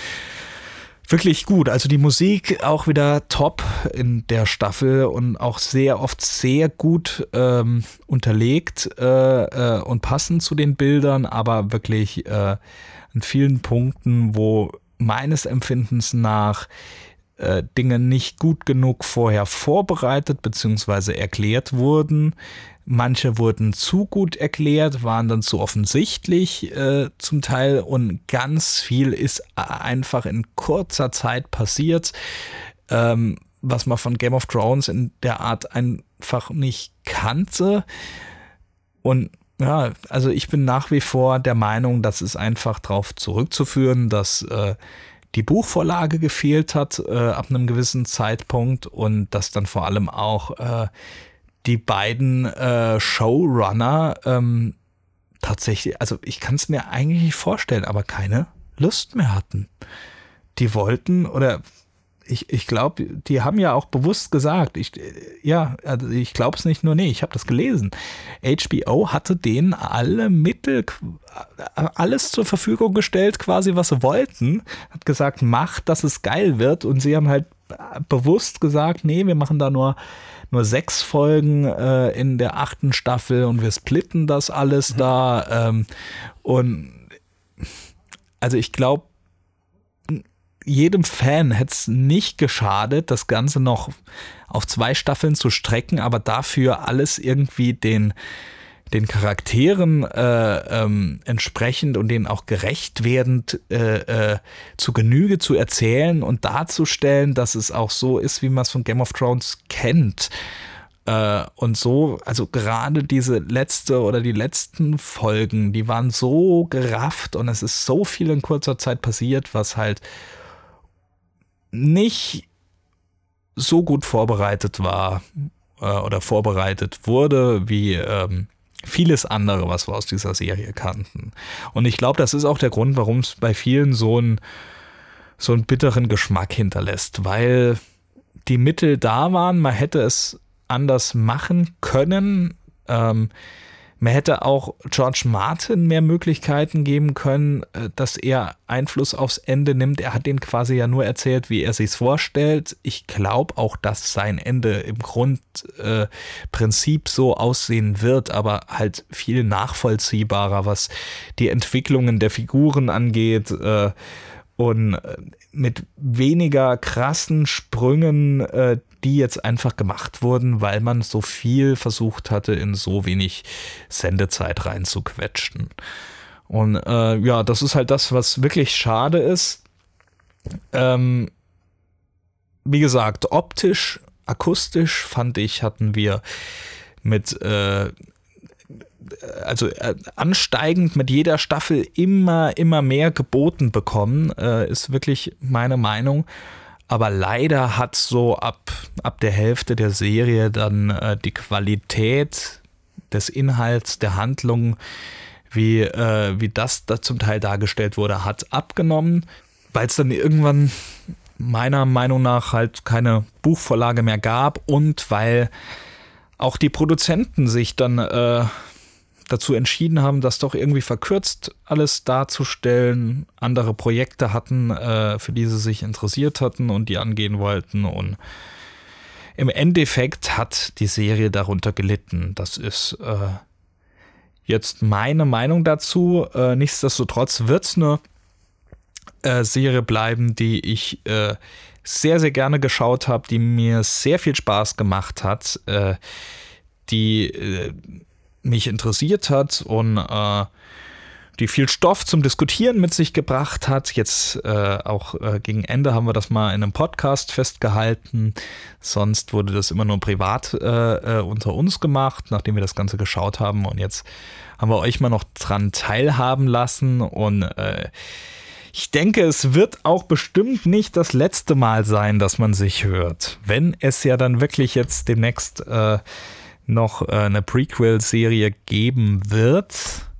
wirklich gut. Also die Musik auch wieder top in der Staffel und auch sehr oft sehr gut ähm, unterlegt äh, äh, und passend zu den Bildern, aber wirklich äh, an vielen Punkten, wo meines Empfindens nach äh, Dinge nicht gut genug vorher vorbereitet bzw. erklärt wurden, Manche wurden zu gut erklärt, waren dann zu offensichtlich äh, zum Teil und ganz viel ist einfach in kurzer Zeit passiert, ähm, was man von Game of Thrones in der Art einfach nicht kannte. Und ja, also ich bin nach wie vor der Meinung, das ist einfach darauf zurückzuführen, dass äh, die Buchvorlage gefehlt hat äh, ab einem gewissen Zeitpunkt und dass dann vor allem auch äh, die beiden äh, Showrunner ähm, tatsächlich, also ich kann es mir eigentlich nicht vorstellen, aber keine Lust mehr hatten. Die wollten oder ich, ich glaube, die haben ja auch bewusst gesagt, ich, ja, also ich glaube es nicht nur, nee, ich habe das gelesen. HBO hatte denen alle Mittel, alles zur Verfügung gestellt, quasi was sie wollten, hat gesagt, macht, dass es geil wird und sie haben halt bewusst gesagt, nee, wir machen da nur nur sechs Folgen äh, in der achten Staffel und wir splitten das alles mhm. da ähm, und also ich glaube, jedem Fan hätte es nicht geschadet, das Ganze noch auf zwei Staffeln zu strecken, aber dafür alles irgendwie den, den Charakteren äh, ähm, entsprechend und denen auch gerecht werdend äh, äh, zu Genüge zu erzählen und darzustellen, dass es auch so ist, wie man es von Game of Thrones kennt. Äh, und so, also gerade diese letzte oder die letzten Folgen, die waren so gerafft und es ist so viel in kurzer Zeit passiert, was halt nicht so gut vorbereitet war äh, oder vorbereitet wurde, wie ähm, vieles andere, was wir aus dieser Serie kannten. Und ich glaube, das ist auch der Grund, warum es bei vielen so einen so einen bitteren Geschmack hinterlässt, weil die Mittel da waren, man hätte es anders machen können. Ähm, man hätte auch George Martin mehr Möglichkeiten geben können, äh, dass er Einfluss aufs Ende nimmt. Er hat den quasi ja nur erzählt, wie er sich's vorstellt. Ich glaube auch, dass sein Ende im Grundprinzip äh, so aussehen wird, aber halt viel nachvollziehbarer, was die Entwicklungen der Figuren angeht. Äh, und äh, mit weniger krassen Sprüngen, äh, die jetzt einfach gemacht wurden, weil man so viel versucht hatte, in so wenig Sendezeit reinzuquetschen. Und äh, ja, das ist halt das, was wirklich schade ist. Ähm, wie gesagt, optisch, akustisch fand ich, hatten wir mit äh, also äh, ansteigend mit jeder Staffel immer, immer mehr geboten bekommen, äh, ist wirklich meine Meinung. Aber leider hat so ab, ab der Hälfte der Serie dann äh, die Qualität des Inhalts, der Handlung, wie, äh, wie das da zum Teil dargestellt wurde, hat abgenommen, weil es dann irgendwann meiner Meinung nach halt keine Buchvorlage mehr gab und weil auch die Produzenten sich dann äh, dazu entschieden haben, das doch irgendwie verkürzt alles darzustellen, andere Projekte hatten, äh, für die sie sich interessiert hatten und die angehen wollten. Und im Endeffekt hat die Serie darunter gelitten. Das ist äh, jetzt meine Meinung dazu. Äh, nichtsdestotrotz wird es eine äh, Serie bleiben, die ich äh, sehr, sehr gerne geschaut habe, die mir sehr viel Spaß gemacht hat, äh, die mich interessiert hat und äh, die viel Stoff zum Diskutieren mit sich gebracht hat. Jetzt äh, auch äh, gegen Ende haben wir das mal in einem Podcast festgehalten. Sonst wurde das immer nur privat äh, äh unter uns gemacht, nachdem wir das Ganze geschaut haben. Und jetzt haben wir euch mal noch dran teilhaben lassen. Und äh, ich denke, es wird auch bestimmt nicht das letzte Mal sein, dass man sich hört. Wenn es ja dann wirklich jetzt demnächst äh, noch äh, eine Prequel-Serie geben wird.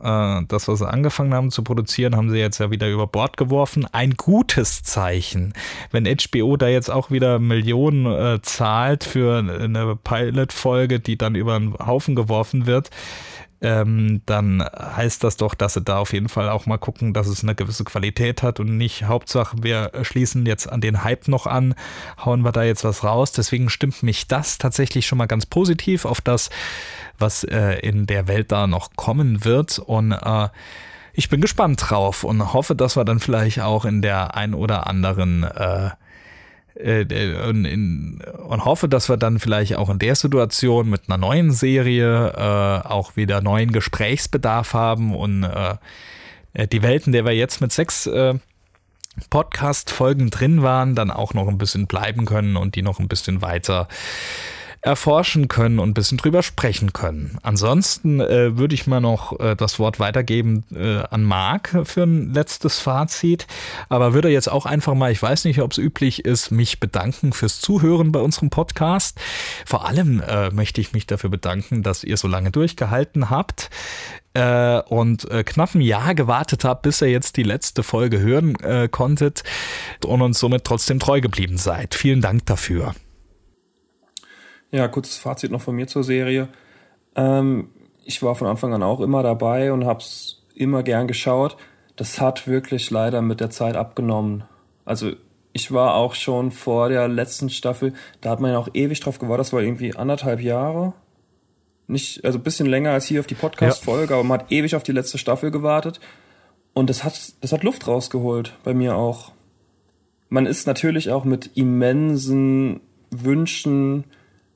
Äh, das, was sie angefangen haben zu produzieren, haben sie jetzt ja wieder über Bord geworfen. Ein gutes Zeichen. Wenn HBO da jetzt auch wieder Millionen äh, zahlt für eine Pilot-Folge, die dann über einen Haufen geworfen wird, ähm, dann heißt das doch, dass sie da auf jeden Fall auch mal gucken, dass es eine gewisse Qualität hat und nicht Hauptsache, wir schließen jetzt an den Hype noch an, hauen wir da jetzt was raus. Deswegen stimmt mich das tatsächlich schon mal ganz positiv auf das, was äh, in der Welt da noch kommen wird und äh, ich bin gespannt drauf und hoffe, dass wir dann vielleicht auch in der ein oder anderen äh, und, in, und, hoffe, dass wir dann vielleicht auch in der Situation mit einer neuen Serie äh, auch wieder neuen Gesprächsbedarf haben und äh, die Welt, in der wir jetzt mit sechs äh, Podcast-Folgen drin waren, dann auch noch ein bisschen bleiben können und die noch ein bisschen weiter erforschen können und ein bisschen drüber sprechen können. Ansonsten äh, würde ich mal noch äh, das Wort weitergeben äh, an Marc für ein letztes Fazit, aber würde jetzt auch einfach mal, ich weiß nicht, ob es üblich ist, mich bedanken fürs Zuhören bei unserem Podcast. Vor allem äh, möchte ich mich dafür bedanken, dass ihr so lange durchgehalten habt. äh, und äh, knapp ein Jahr gewartet habt, bis ihr jetzt die letzte Folge hören konntet und uns somit trotzdem treu geblieben seid. Vielen Dank dafür. Ja, kurzes Fazit noch von mir zur Serie. Ähm, ich war von Anfang an auch immer dabei und hab's immer gern geschaut. Das hat wirklich leider mit der Zeit abgenommen. Also ich war auch schon vor der letzten Staffel, da hat man ja auch ewig drauf gewartet, das war irgendwie anderthalb Jahre. Nicht, also ein bisschen länger als hier auf die Podcast-Folge, ja. aber man hat ewig auf die letzte Staffel gewartet. Und das hat, das hat Luft rausgeholt, bei mir auch. Man ist natürlich auch mit immensen Wünschen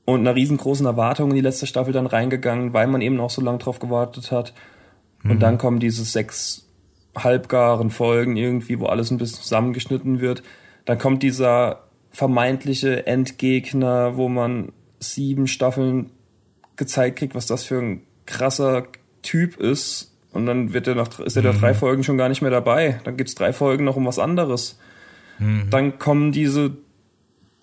und einer riesengroßen Erwartung in die letzte Staffel dann reingegangen, weil man eben auch so lange drauf gewartet hat. Mhm. Und dann kommen diese sechs halbgaren Folgen irgendwie, wo alles ein bisschen zusammengeschnitten wird. Dann kommt dieser vermeintliche Endgegner, wo man sieben Staffeln gezeigt kriegt, was das für ein krasser Typ ist. Und dann wird er nach, ist er mhm. nach drei Folgen schon gar nicht mehr dabei. Dann gibt's drei Folgen noch um was anderes. Mhm. Dann kommen diese,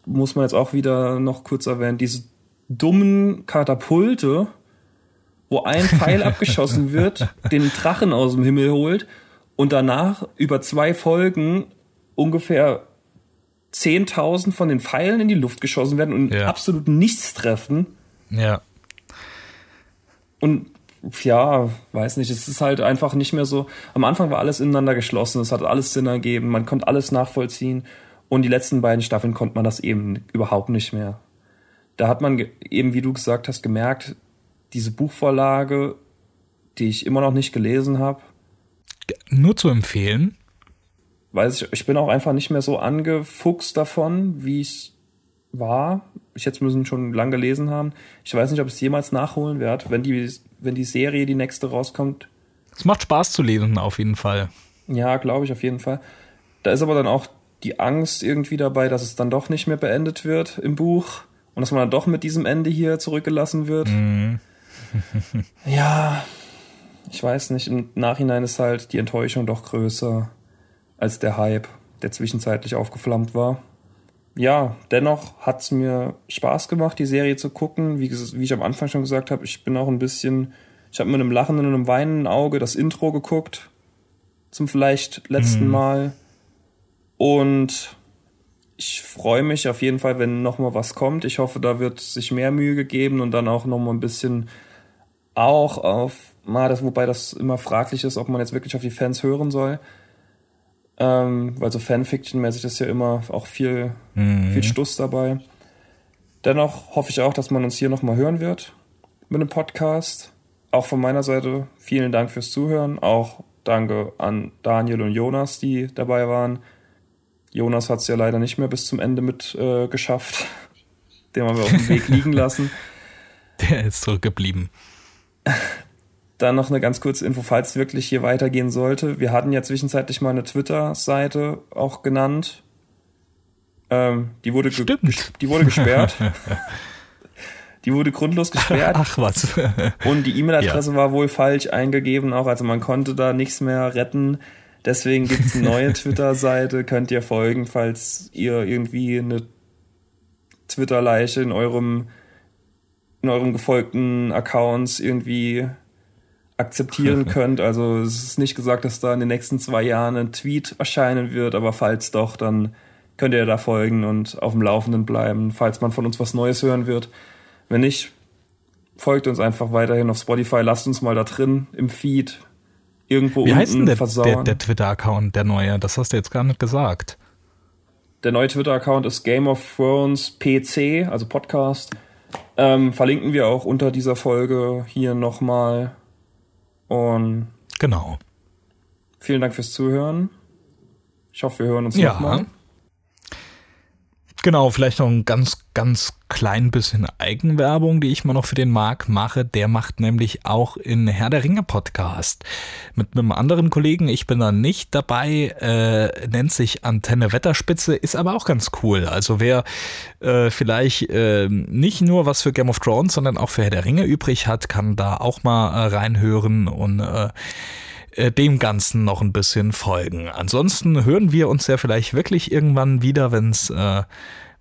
muss man jetzt auch wieder noch kurz erwähnen, diese dummen Katapulte, wo ein Pfeil abgeschossen wird, den Drachen aus dem Himmel holt und danach über zwei Folgen ungefähr 10.000 von den Pfeilen in die Luft geschossen werden und ja. absolut nichts treffen. Ja. Und ja, weiß nicht, es ist halt einfach nicht mehr so. Am Anfang war alles ineinander geschlossen, es hat alles Sinn ergeben, man konnte alles nachvollziehen. Und die letzten beiden Staffeln konnte man das eben überhaupt nicht mehr. Da hat man eben, wie du gesagt hast, gemerkt, diese Buchvorlage, die ich immer noch nicht gelesen habe. Nur zu empfehlen weiß ich, ich bin auch einfach nicht mehr so angefuchst davon, wie ich war. Ich jetzt müssen schon lang gelesen haben. Ich weiß nicht, ob ich es jemals nachholen werde, wenn die, wenn die Serie, die nächste rauskommt. Es macht Spaß zu lesen, auf jeden Fall. Ja, glaube ich, auf jeden Fall. Da ist aber dann auch die Angst irgendwie dabei, dass es dann doch nicht mehr beendet wird im Buch und dass man dann doch mit diesem Ende hier zurückgelassen wird. Mhm. ja, ich weiß nicht. Im Nachhinein ist halt die Enttäuschung doch größer als der Hype, der zwischenzeitlich aufgeflammt war. Ja, dennoch hat es mir Spaß gemacht, die Serie zu gucken. Wie, wie ich am Anfang schon gesagt habe, ich bin auch ein bisschen, ich habe mit einem lachenden und einem weinenden Auge das Intro geguckt, zum vielleicht letzten mhm. Mal. Und ich freue mich auf jeden Fall, wenn noch mal was kommt. Ich hoffe, da wird sich mehr Mühe gegeben und dann auch noch mal ein bisschen auch auf, mal das, wobei das immer fraglich ist, ob man jetzt wirklich auf die Fans hören soll ähm, weil so Fanfiction-mäßig ist ja immer auch viel, mhm. viel Stuss dabei. Dennoch hoffe ich auch, dass man uns hier nochmal hören wird mit dem Podcast. Auch von meiner Seite vielen Dank fürs Zuhören. Auch danke an Daniel und Jonas, die dabei waren. Jonas hat es ja leider nicht mehr bis zum Ende mit äh, geschafft. Den haben wir auf dem Weg liegen lassen. Der ist zurückgeblieben. Dann noch eine ganz kurze Info, falls es wirklich hier weitergehen sollte. Wir hatten ja zwischenzeitlich mal eine Twitter-Seite auch genannt. Ähm, die, wurde die wurde gesperrt. die wurde grundlos gesperrt. Ach was. Und die E-Mail-Adresse ja. war wohl falsch eingegeben auch. Also man konnte da nichts mehr retten. Deswegen gibt es eine neue Twitter-Seite. Könnt ihr folgen, falls ihr irgendwie eine Twitter-Leiche in eurem in euren gefolgten Accounts irgendwie akzeptieren könnt. Also es ist nicht gesagt, dass da in den nächsten zwei Jahren ein Tweet erscheinen wird, aber falls doch, dann könnt ihr da folgen und auf dem Laufenden bleiben, falls man von uns was Neues hören wird. Wenn nicht, folgt uns einfach weiterhin auf Spotify, lasst uns mal da drin im Feed irgendwo Wie heißt denn der, der, der Twitter-Account, der neue? Das hast du jetzt gar nicht gesagt. Der neue Twitter-Account ist Game of Thrones PC, also Podcast. Ähm, verlinken wir auch unter dieser Folge hier nochmal. Und genau. Vielen Dank fürs Zuhören. Ich hoffe, wir hören uns ja. nochmal. Genau, vielleicht noch ein ganz, ganz klein bisschen Eigenwerbung, die ich mal noch für den Marc mache. Der macht nämlich auch in Herr der Ringe Podcast mit einem anderen Kollegen. Ich bin da nicht dabei, äh, nennt sich Antenne Wetterspitze, ist aber auch ganz cool. Also wer äh, vielleicht äh, nicht nur was für Game of Thrones, sondern auch für Herr der Ringe übrig hat, kann da auch mal äh, reinhören und äh, dem Ganzen noch ein bisschen folgen. Ansonsten hören wir uns ja vielleicht wirklich irgendwann wieder, wenn es äh,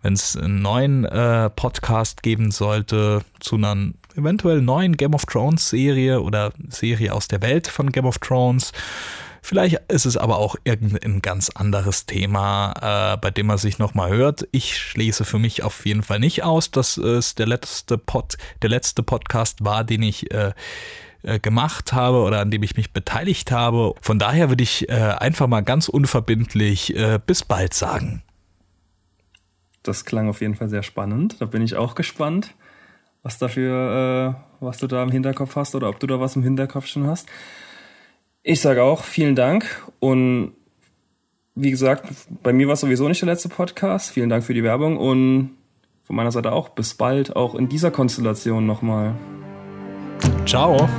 einen neuen äh, Podcast geben sollte zu einer eventuell neuen Game of Thrones Serie oder Serie aus der Welt von Game of Thrones. Vielleicht ist es aber auch irgendein ganz anderes Thema, äh, bei dem man sich nochmal hört. Ich schließe für mich auf jeden Fall nicht aus, dass es der letzte Pod, der letzte Podcast war, den ich äh, äh, gemacht habe oder an dem ich mich beteiligt habe. Von daher würde ich äh, einfach mal ganz unverbindlich äh, bis bald sagen. Das klang auf jeden Fall sehr spannend. Da bin ich auch gespannt, was dafür, äh, was du da im Hinterkopf hast oder ob du da was im Hinterkopf schon hast. Ich sage auch vielen Dank und wie gesagt, bei mir war es sowieso nicht der letzte Podcast. Vielen Dank für die Werbung und von meiner Seite auch bis bald, auch in dieser Konstellation nochmal. Ciao.